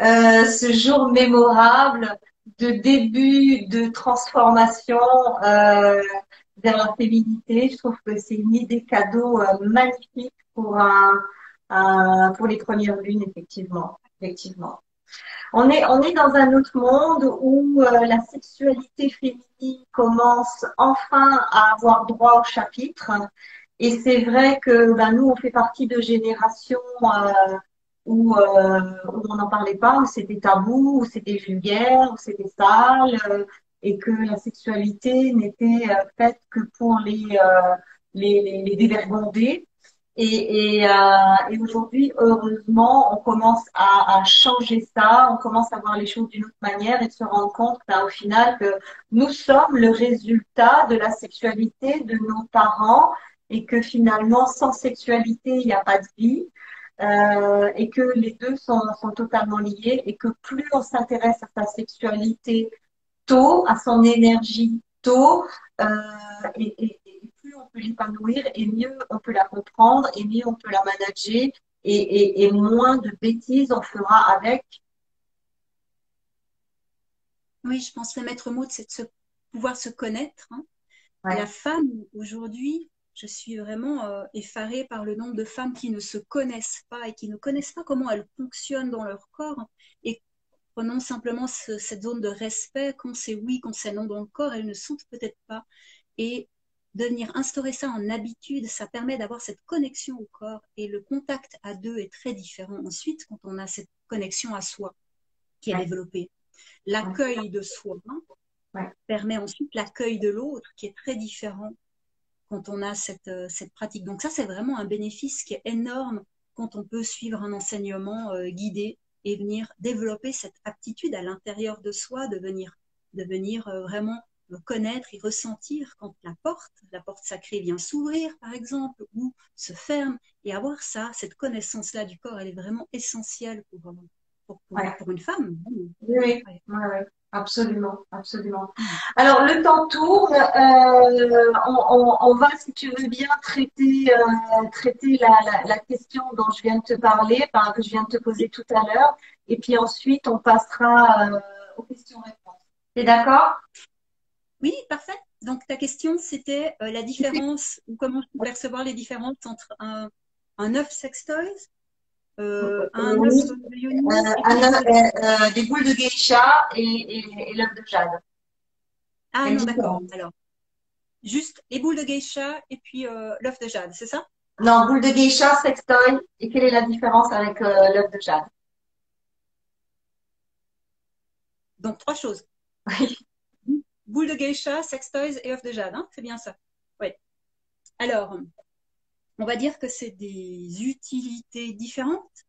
euh, ce jour mémorable de début de transformation euh, vers la féminité. Je trouve que c'est une idée cadeau magnifique pour un, pour les premières lunes, effectivement, effectivement. On est on est dans un autre monde où la sexualité féminine commence enfin à avoir droit au chapitre. Et c'est vrai que ben, nous, on fait partie de générations euh, où, euh, où on n'en parlait pas, où c'était tabou, où c'était vulgaire, où c'était sale, euh, et que la sexualité n'était faite que pour les, les, les, dévergonder. Et, et, aujourd'hui, heureusement, on commence à, changer ça, on commence à voir les choses d'une autre manière et se rendre compte ben, au final que nous sommes le résultat de la sexualité de nos parents et que finalement, sans sexualité, il n'y a pas de vie euh, et que les deux sont, totalement liés et que plus on s'intéresse à sa sexualité tôt, à son énergie tôt, euh, et, peut l'épanouir et mieux on peut la comprendre et mieux on peut la manager et, et moins de bêtises on fera avec. Oui, je pense que le maître mot, c'est de se, pouvoir se connaître. Hein. Ouais. La femme, aujourd'hui, je suis vraiment euh, effarée par le nombre de femmes qui ne se connaissent pas et qui ne connaissent pas comment elles fonctionnent dans leur corps. Et prenons simplement ce, cette zone de respect, quand c'est oui, quand c'est non dans le corps, elles ne sentent peut-être pas. Et de venir instaurer ça en habitude, ça permet d'avoir cette connexion au corps. Et le contact à deux est très différent ensuite quand on a cette connexion à soi qui est développée. L'accueil de soi ouais. permet ensuite l'accueil de l'autre qui est très différent quand on a cette, euh, cette pratique. Donc ça, c'est vraiment un bénéfice qui est énorme quand on peut suivre un enseignement euh, guidé et venir développer cette aptitude à l'intérieur de soi, de venir, de venir euh, vraiment connaître et ressentir quand la porte, la porte sacrée vient s'ouvrir, par exemple, ou se ferme, et avoir ça, cette connaissance-là du corps, elle est vraiment essentielle pour, pour, pour, ouais. pour une femme. Oui. Absolument, absolument. Alors le temps tourne. Euh, on, on, on, va, si tu veux bien, traiter euh, traiter la, la, la, question dont je viens de te parler, enfin, que je viens de te poser tout à l'heure, et puis ensuite on passera euh, aux questions-réponses. T'es d'accord? Oui, parfait. donc ta question, c'était la différence, <laughs> ou comment je peux percevoir les différences entre un, un œuf sextoys, euh, un œuf de des boules de geisha et, et, l'œuf de jade. Ah non, d'accord. Alors, juste les boules de geisha et puis l'œuf de jade, c'est ça? Non, boules de geisha, sextoy. Et quelle est la différence avec l'œuf de jade Donc, trois choses. Oui. Boule de geisha, sextoys et œuf de jade, hein c'est bien ça. Oui. Alors, on va dire que c'est des utilités différentes.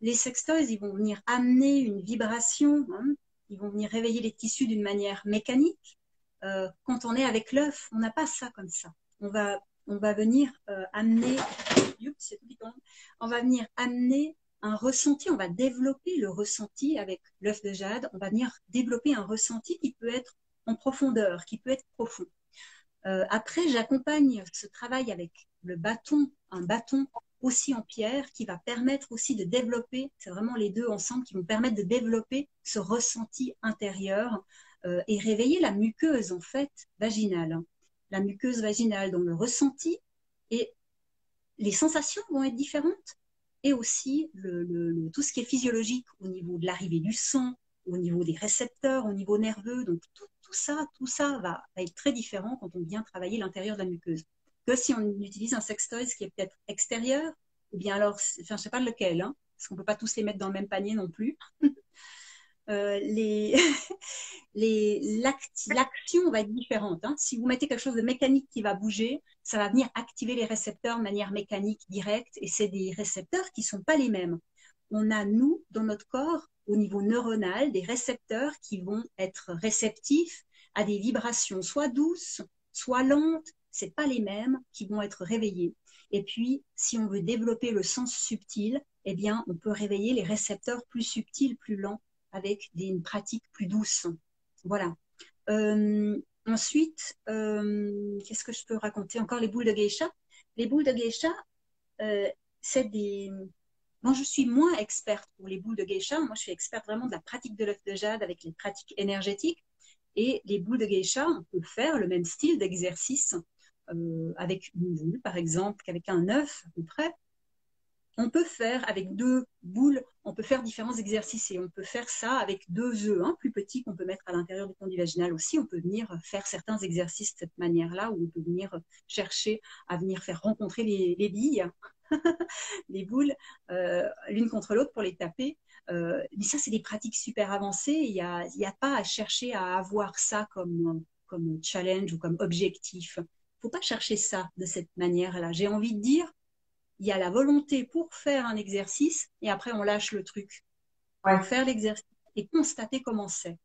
Les sextoys, ils vont venir amener une vibration, hein. ils vont venir réveiller les tissus d'une manière mécanique. Euh, quand on est avec l'œuf, on n'a pas ça comme ça. On va, on va venir euh, amener, on va venir amener un ressenti, on va développer le ressenti avec l'œuf de jade, on va venir développer un ressenti qui peut être en profondeur, qui peut être profond. Euh, après, j'accompagne ce travail avec le bâton, un bâton aussi en pierre qui va permettre aussi de développer, c'est vraiment les deux ensemble qui vont permettre de développer ce ressenti intérieur euh, et réveiller la muqueuse en fait vaginale. La muqueuse vaginale, dont le ressenti et les sensations vont être différentes et aussi tout ce qui est physiologique au niveau de l'arrivée du sang, au niveau des récepteurs, au niveau nerveux. Donc tout, ça, tout ça va, être très différent quand on vient travailler l'intérieur de la muqueuse. Que si on utilise un sextoy qui est peut-être extérieur, ou bien alors, enfin, je ne sais pas lequel, hein, parce qu'on ne peut pas tous les mettre dans le même panier non plus. <laughs> Euh, les, <laughs> l'action va être différente. Hein. Si vous mettez quelque chose de mécanique qui va bouger, ça va venir activer les récepteurs de manière mécanique directe, et c'est des récepteurs qui sont pas les mêmes. On a, nous, dans notre corps, au niveau neuronal, des récepteurs qui vont être réceptifs à des vibrations soit douces, soit lentes, c'est pas les mêmes qui vont être réveillés. Et puis, si on veut développer le sens subtil, eh bien, on peut réveiller les récepteurs plus subtils, plus lents, avec des, une pratique plus douce. Voilà. Euh, ensuite, euh, qu'est-ce que je peux raconter? Encore les boules de geisha? Les boules de geisha, euh, c'est des. Moi, je suis moins experte pour les boules de geisha. Moi, je suis experte vraiment de la pratique de l'œuf de jade avec les pratiques énergétiques. Et les boules de geisha, on peut faire le même style d'exercice euh, avec une boule, par exemple, qu'avec un œuf à peu près. On peut faire avec deux boules, on peut faire différents exercices et on peut faire ça avec deux œufs, hein, plus petits qu'on peut mettre à l'intérieur du conduit vaginal aussi. On peut venir faire certains exercices de cette manière-là où on peut venir chercher à venir faire rencontrer les, billes, <laughs> les boules, euh, l'une contre l'autre pour les taper. Euh, mais ça, c'est des pratiques super avancées. Il n'y a, y a pas à chercher à avoir ça comme, comme challenge ou comme objectif faut pas chercher ça de cette manière-là. J'ai envie de dire, il y a la volonté pour faire un exercice et après on lâche le truc. Pour faire l'exercice et constater comment c'est.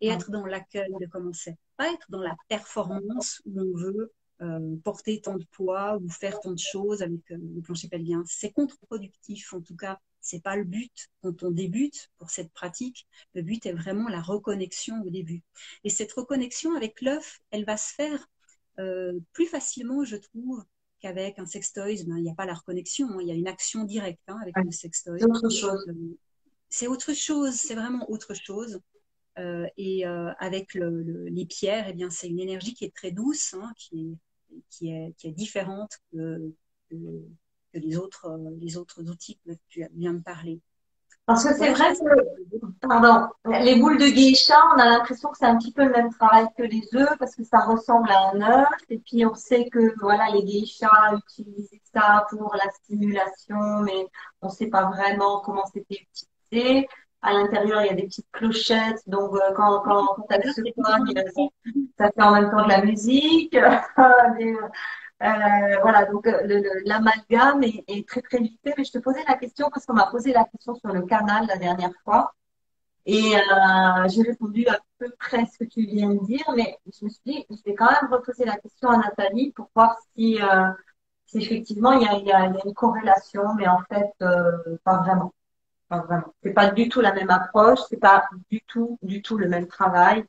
Et être dans l'accueil de comment c'est. Pas être dans la performance où on veut euh, porter tant de poids ou faire tant de choses avec euh, le plancher pelvien. C'est contre-productif. En tout cas, c'est pas le but quand on débute pour cette pratique. Le but est vraiment la reconnexion au début. Et cette reconnexion avec l'œuf, elle va se faire euh, plus facilement, je trouve, qu'avec un sextoy. Ben, il n'y a pas la reconnexion, hein. il y a une action directe hein, avec un sextoy. C'est autre chose. C'est autre chose, c'est vraiment autre chose. Euh, et avec les pierres, eh bien, c'est une énergie qui est très douce, hein, qui, est, qui, est, qui est différente que, que, les, autres, les autres outils que tu viens de parler. Parce que c'est vrai que, pardon, les boules de geisha, on a l'impression que c'est un petit peu le même travail que les œufs parce que ça ressemble à un œuf. Et puis on sait que voilà, les geishas utilisaient ça pour la stimulation, mais on ne sait pas vraiment comment c'était utilisé. À l'intérieur, il y a des petites clochettes, donc euh, quand, quand, quand elle se ça fait en même temps de la musique. <laughs> Euh, voilà, donc euh, l'amalgame est, très très vite Mais je te posais la question parce qu'on m'a posé la question sur le canal la dernière fois. Et j'ai répondu à peu près ce que tu viens de dire, mais je me suis dit, je vais quand même reposer la question à Nathalie pour voir si, si effectivement il y, a, une corrélation, mais en fait, pas vraiment. C'est pas du tout la même approche, c'est pas du tout, du tout le même travail.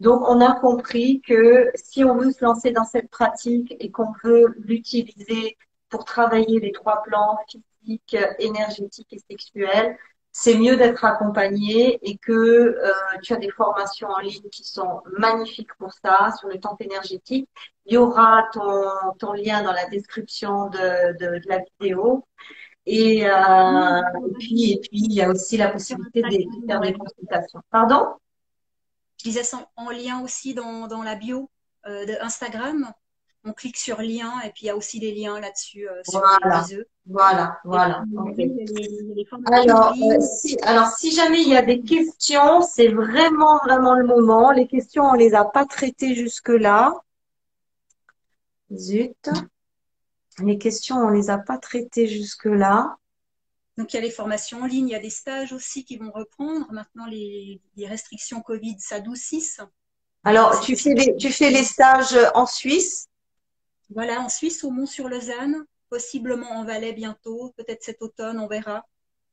Donc, on a compris que si on veut se lancer dans cette pratique et qu'on veut l'utiliser pour travailler les trois plans physiques, énergétiques et sexuels, c'est mieux d'être accompagné et que euh, tu as des formations en ligne qui sont magnifiques pour ça, sur le temps énergétique. Il y aura ton, lien dans la description de, de, de la vidéo. Et, euh, et, puis, et puis, il y a aussi la possibilité de, faire des consultations. Pardon? Je disais en lien aussi dans, dans la bio euh, de Instagram on clique sur lien et puis il y a aussi des liens là-dessus euh, sur voilà. les Voilà, voilà. alors, euh, si, alors, si jamais il y a des questions, c'est vraiment, vraiment le moment. Les questions, on les a pas traitées jusque-là. Zut. Les questions, on les a pas traitées jusque-là. Donc, il y a les formations en ligne, il y a des stages aussi qui vont reprendre. Maintenant, les, les restrictions Covid s'adoucissent. Alors, tu fais, les, tu fais les stages en Suisse? Voilà, en Suisse, au Mont-sur-Lausanne, possiblement en Valais bientôt, peut-être cet automne, on verra,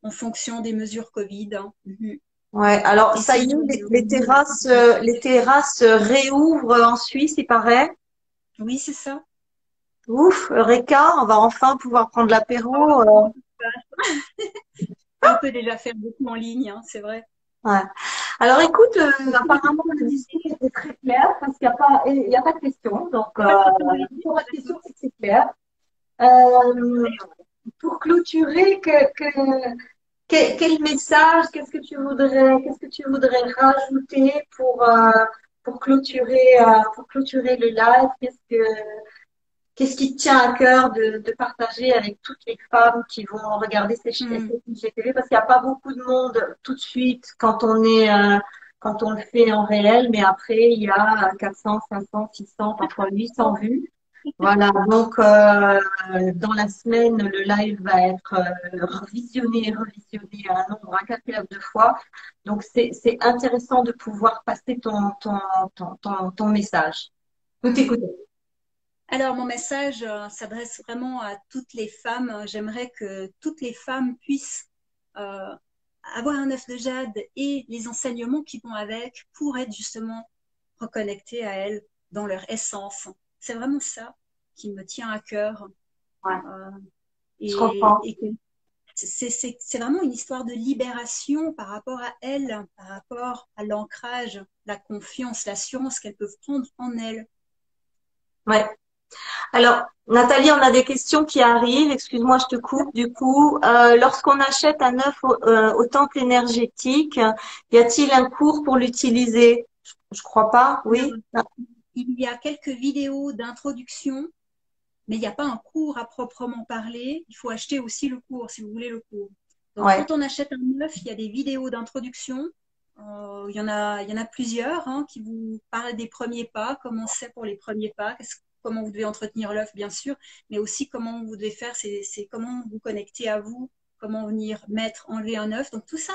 en fonction des mesures Covid. Hein. Mhm. Ouais, alors ça y est, les, terrasses, euh, les terrasses réouvrent en Suisse, il paraît? Oui, c'est ça. Ouf, Eureka, on va enfin pouvoir prendre l'apéro. Euh. <laughs> on peut déjà faire beaucoup en ligne, hein, c'est vrai. Ouais. Alors écoute, euh, apparemment le discours est très clair parce qu'il n'y a pas, il y a pas de questions. Donc, euh, pas de questions, c'est c'est clair. Euh, pour clôturer, que, que, quel message, qu'est-ce que tu voudrais, qu'est-ce que tu voudrais rajouter pour pour clôturer, pour clôturer le live? Qu'est-ce que Qu'est-ce qui te tient à cœur de, de, partager avec toutes les femmes qui vont regarder ces chaînes mm. Parce qu'il n'y a pas beaucoup de monde tout de suite quand on est euh, quand on le fait en réel, mais après il y a 400, 500, 600, parfois 800 vues. Voilà, donc euh, dans la semaine, le live va être euh, revisionné, revisionné un nombre incalculable de fois. Donc c'est intéressant de pouvoir passer ton ton ton ton, ton message. Tout écouter. Alors, mon message euh, s'adresse vraiment à toutes les femmes. J'aimerais que toutes les femmes puissent euh, avoir un œuf de jade et les enseignements qui vont avec pour être justement reconnectées à elles dans leur essence. C'est vraiment ça qui me tient à cœur. Ouais. Euh, et, Je c'est vraiment une histoire de libération par rapport à elles, par rapport à l'ancrage, la confiance, l'assurance qu'elles peuvent prendre en elles. Ouais, alors, Nathalie, on a des questions qui arrivent. Excuse-moi, je te coupe. Du coup, euh, lorsqu'on achète un œuf au, euh, temple énergétique, y a-t-il un cours pour l'utiliser? Je crois pas. Oui. Il y a quelques vidéos d'introduction, mais il n'y a pas un cours à proprement parler. Il faut acheter aussi le cours si vous voulez le cours. Donc, quand on achète un œuf, il y a des vidéos d'introduction. Euh, il y en a, il y en a plusieurs hein, qui vous parlent des premiers pas, comment c'est pour les premiers pas, qu'est-ce comment vous devez entretenir l'œuf, bien sûr, mais aussi comment vous devez faire, c'est comment vous connecter à vous, comment venir mettre, enlever un œuf. Donc tout ça,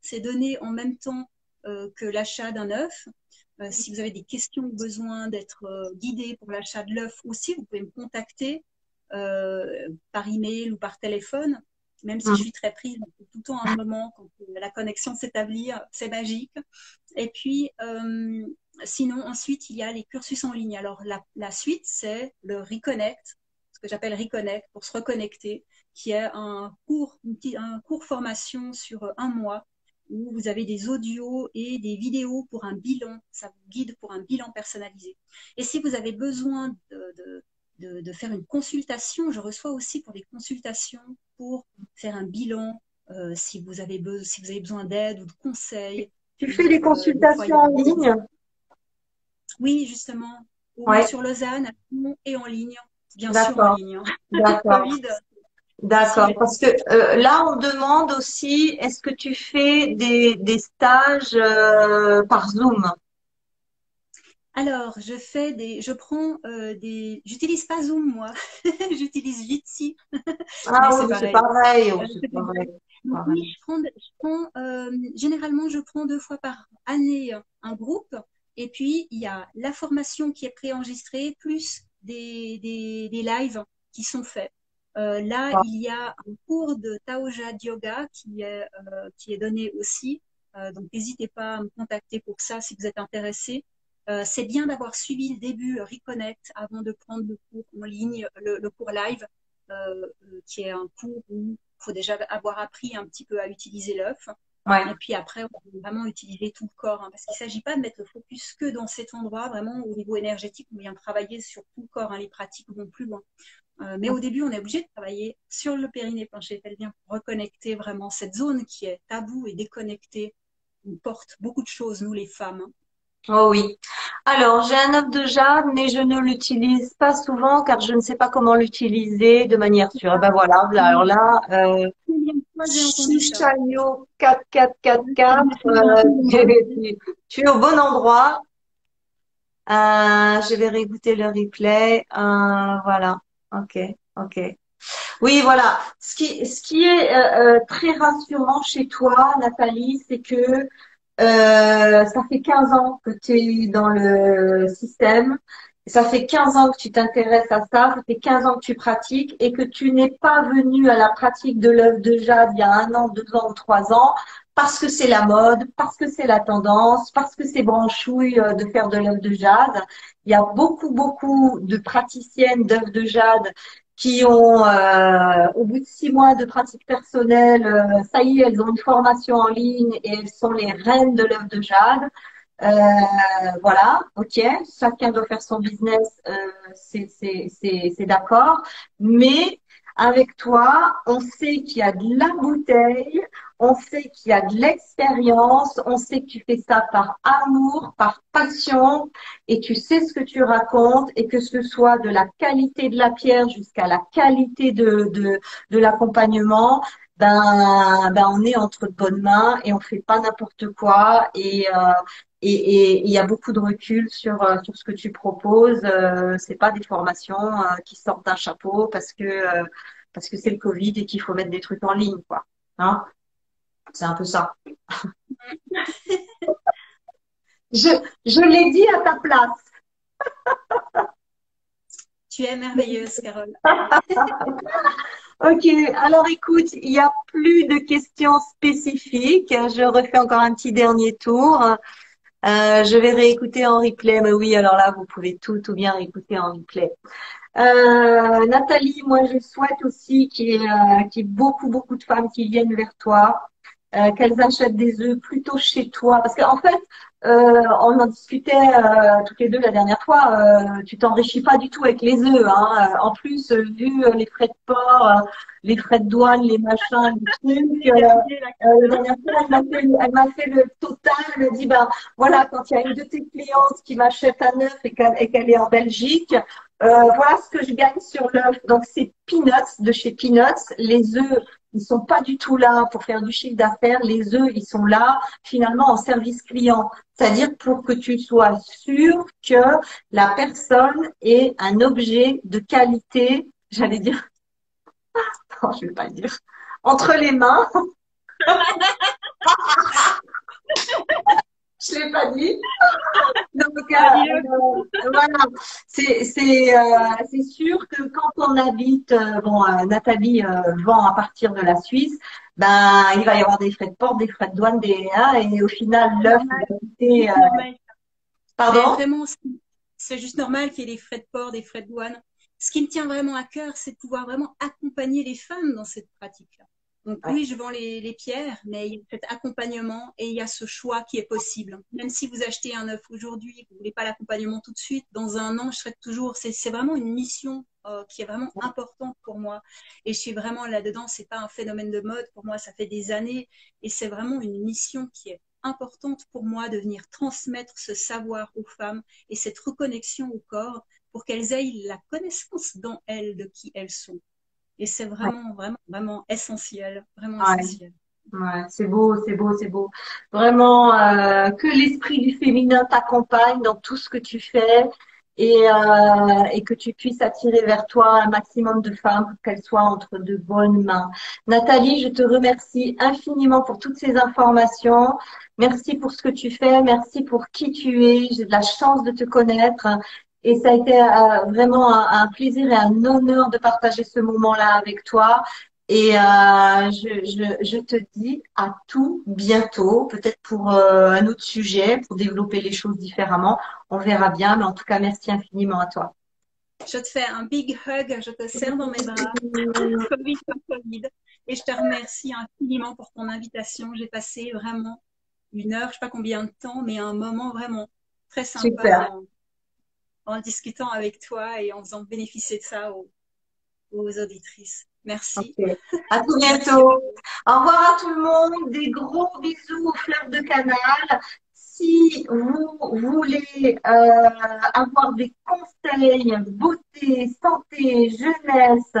c'est donné en même temps euh, que l'achat d'un œuf. Euh, si vous avez des questions ou besoin d'être euh, guidé pour l'achat de l'œuf aussi, vous pouvez me contacter par email ou par téléphone. Même si je suis très prise, tout le temps un moment quand la connexion s'établit, c'est magique. Et puis, sinon, ensuite, il y a les cursus en ligne. Alors, la, suite, c'est le Reconnect, ce que j'appelle Reconnect, pour se reconnecter, qui est un cours, un cours formation sur un mois où vous avez des audios et des vidéos pour un bilan. Ça vous guide pour un bilan personnalisé. Et si vous avez besoin de, de, faire une consultation, je reçois aussi pour des consultations pour faire un bilan, euh, si, vous avez si vous avez besoin d'aide ou de conseils. Tu fais des euh, consultations en ligne? Oui, justement. Sur Lausanne, et en ligne. Bien sûr, en ligne. <laughs> D'accord. <laughs> D'accord, parce que euh, là, on demande aussi, est-ce que tu fais des, des stages euh, par Zoom? Alors, je fais des, je prends euh, des, j'utilise pas Zoom moi, <laughs> j'utilise Jitsi. Ah oui, c'est pareil. pareil. Oui, je prends, je prends généralement, je prends deux fois par année un groupe et puis, il y a la formation qui est préenregistrée, plus des, des, des lives qui sont faits. Euh, là, ah. il y a un cours de Taoja Yoga qui est, euh, qui est donné aussi. Euh, donc, n'hésitez pas à me contacter pour ça si vous êtes intéressé. C'est bien d'avoir suivi le début Reconnect avant de prendre le cours en ligne, le, le cours live, qui est un cours où faut déjà avoir appris un petit peu à utiliser l'œuf. Et puis après, on va vraiment utiliser tout le corps, hein, parce qu'il ne s'agit pas de mettre le focus que dans cet endroit, vraiment au niveau énergétique, on vient travailler sur tout le corps, hein, les pratiques vont plus loin. Euh, mais au début, on est obligé de travailler sur le périnée plancher pelvien pour reconnecter vraiment cette zone qui est taboue et déconnectée. On porte beaucoup de choses, nous les femmes. Hein. Oh oui. Alors, j'ai un œuf de jade, mais je ne l'utilise pas souvent car je ne sais pas comment l'utiliser de manière sûre. Ben voilà, alors là, euh, Chichayo 4444, euh, <laughs> tu, es au bon endroit. Euh, je vais réécouter le replay. Euh, voilà. Ok, ok. Oui, voilà. Ce qui, ce qui est euh, très rassurant chez toi, Nathalie, c'est que ça fait 15 ans que tu es dans le système. Ça fait 15 ans que tu t'intéresses à ça, ça fait 15 ans que tu pratiques et que tu n'es pas venu à la pratique de l'œuvre de jade il y a un an, deux ans ou trois ans parce que c'est la mode, parce que c'est la tendance, parce que c'est branchouille euh, de faire de l'œuvre de jade. Il y a beaucoup, beaucoup de praticiennes d'œuvre de jade qui ont, euh, au bout de six mois de pratique personnelle, euh, ça y est, elles ont une formation en ligne et elles sont les reines de l'œuvre de jade. Euh, voilà, ok, chacun doit faire son business, euh, c'est d'accord, mais avec toi, on sait qu'il y a de la bouteille, on sait qu'il y a de l'expérience, on sait que tu fais ça par amour, par passion, et tu sais ce que tu racontes, et que ce soit de la qualité de la pierre jusqu'à la qualité de, de, de l'accompagnement, ben, ben on est entre de bonnes mains et on fait pas n'importe quoi et euh, et il y a beaucoup de recul sur euh, sur ce que tu proposes. Euh, c'est pas des formations euh, qui sortent d'un chapeau parce que euh, parce que c'est le Covid et qu'il faut mettre des trucs en ligne, quoi. Hein c'est un peu ça. <laughs> je, je l'ai dit à ta place. tu es merveilleuse, Carole. <laughs> ok, alors écoute, il n'y a plus de questions spécifiques. Je refais encore un petit dernier tour. Euh, je vais réécouter en replay, mais oui, alors là, vous pouvez tout, tout bien réécouter en replay. Euh, Nathalie, moi, je souhaite aussi qu'il y, ait beaucoup, beaucoup de femmes qui viennent vers toi, euh, qu'elles achètent des œufs plutôt chez toi. Parce qu'en fait, euh, on en discutait euh, toutes les deux la dernière fois, euh, tu t'enrichis pas du tout avec les œufs. Hein. En plus, vu les frais de port, les frais de douane, les machins, les trucs, la dernière fois, elle m'a fait, le total, elle m'a dit, ben voilà, quand il y a une de tes clientes qui m'achète un œuf et qu'elle est en Belgique, voilà ce que je gagne sur l'œuf. Donc c'est Peanuts de chez Peanuts. Les œufs ils sont pas du tout là pour faire du chiffre d'affaires. Les œufs, ils sont là finalement en service client. C'est-à-dire pour que tu sois sûr que la personne est un objet de qualité, j'allais dire, <laughs> non, je vais pas le dire, entre les mains. <laughs> je l'ai pas dit. Euh, euh, voilà, c'est euh, sûr que quand on habite, bon, Nathalie vend à partir de la Suisse, ben il va y avoir des frais de port, des frais de douane, des et au final l'œuf Pardon? C'est juste normal qu'il y ait des frais de port, des frais de douane. Ce qui me tient vraiment à cœur, c'est de pouvoir vraiment accompagner les femmes dans cette pratique-là. Donc oui, je vends les, pierres, mais il y a cet accompagnement et il y a ce choix qui est possible. Même si vous achetez un œuf aujourd'hui, vous voulez pas l'accompagnement tout de suite, dans un an, je serai toujours. C'est vraiment une mission euh, qui est vraiment importante pour moi. Et je suis vraiment là-dedans. C'est pas un phénomène de mode pour moi. Ça fait des années et c'est vraiment une mission qui est importante pour moi de venir transmettre ce savoir aux femmes et cette reconnexion au corps pour qu'elles aient la connaissance dans elles de qui elles sont. Et c'est vraiment, vraiment, vraiment essentiel. Vraiment essentiel. Ouais, c'est beau, c'est beau, c'est beau. Vraiment, euh, que l'esprit du féminin t'accompagne dans tout ce que tu fais et, euh, et que tu puisses attirer vers toi un maximum de femmes pour qu'elles soient entre de bonnes mains. Nathalie, je te remercie infiniment pour toutes ces informations. Merci pour ce que tu fais. Merci pour qui tu es. J'ai de la chance de te connaître. Et ça a été euh, vraiment un, plaisir et un honneur de partager ce moment-là avec toi. Et euh, je, je, je, te dis à tout bientôt, peut-être pour euh, un autre sujet, pour développer les choses différemment. On verra bien, mais en tout cas, merci infiniment à toi. Je te fais un big hug, je te serre dans mes bras. <laughs> Covid Covid. Et je te remercie infiniment pour ton invitation. J'ai passé vraiment une heure, je sais pas combien de temps, mais un moment vraiment très sympa en, discutant avec toi et en faisant bénéficier de ça aux, auditrices. Merci. À tout bientôt. Au revoir à tout le monde. Des gros bisous aux fleurs de canal si vous voulez euh, avoir des conseils beauté, santé, jeunesse,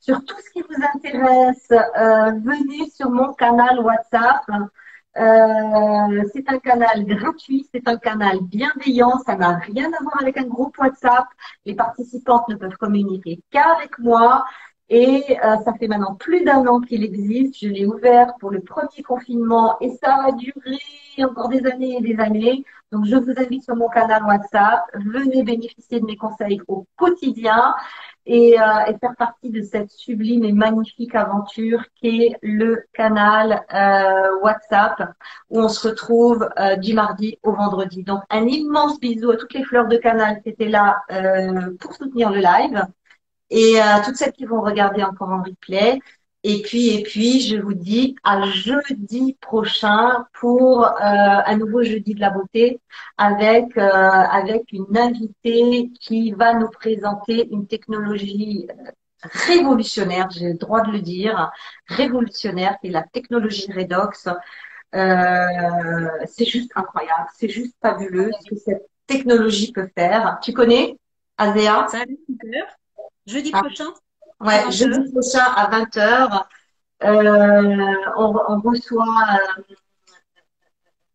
sur tout ce qui vous intéresse, euh, venez sur mon canal WhatsApp. Euh, c'est un canal gratuit, c'est un canal bienveillant, ça n'a rien à voir avec un groupe WhatsApp. Les participantes ne peuvent communiquer qu'avec moi. Et euh, ça fait maintenant plus d'un an qu'il existe. Je l'ai ouvert pour le premier confinement et ça a duré encore des années et des années. Donc, je vous invite sur mon canal WhatsApp. Venez bénéficier de mes conseils au quotidien et, euh, et faire partie de cette sublime et magnifique aventure qui est le canal euh, WhatsApp où on se retrouve du mardi au vendredi. Donc, un immense bisou à toutes les fleurs de canal qui étaient là pour soutenir le live et à euh, toutes celles qui vont regarder encore en replay. Et puis, et puis, je vous dis à jeudi prochain pour euh, un nouveau jeudi de la beauté avec euh, avec une invitée qui va nous présenter une technologie révolutionnaire, j'ai le droit de le dire, révolutionnaire, qui est la technologie Redox. Euh, c'est juste incroyable, c'est juste fabuleux ce que cette technologie peut faire. Tu connais, Azea Jeudi ah. prochain Ouais, jeudi prochain à 20h. Euh, on, on, reçoit. Euh,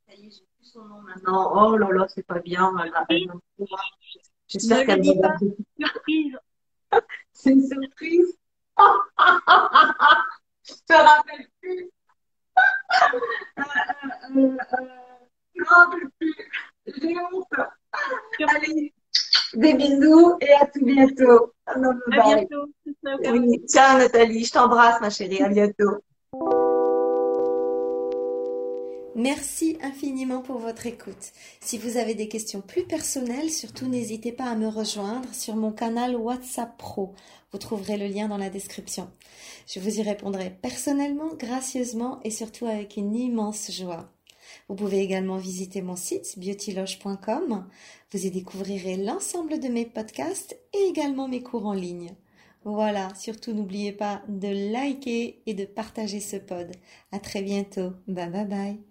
ça y est, j'ai plus son nom maintenant. Oh là là, c'est pas bien. J'espère qu'elle va. Surprise. <laughs> c'est une surprise. <laughs> Je te rappelle plus. <laughs> euh, euh, euh, je me rappelle plus. J'ai honte. Allez. Des bisous et à tout bientôt. À bientôt. Oui. Ciao Nathalie, je t'embrasse ma chérie. À bientôt. Merci infiniment pour votre écoute. Si vous avez des questions plus personnelles, surtout n'hésitez pas à me rejoindre sur mon canal WhatsApp Pro. Vous trouverez le lien dans la description. Je vous y répondrai personnellement, gracieusement et surtout avec une immense joie. Vous pouvez également visiter mon site beautyloge.com. Vous y découvrirez l'ensemble de mes podcasts et également mes cours en ligne. Voilà, surtout n'oubliez pas de liker et de partager ce pod. À très bientôt. Bye bye bye.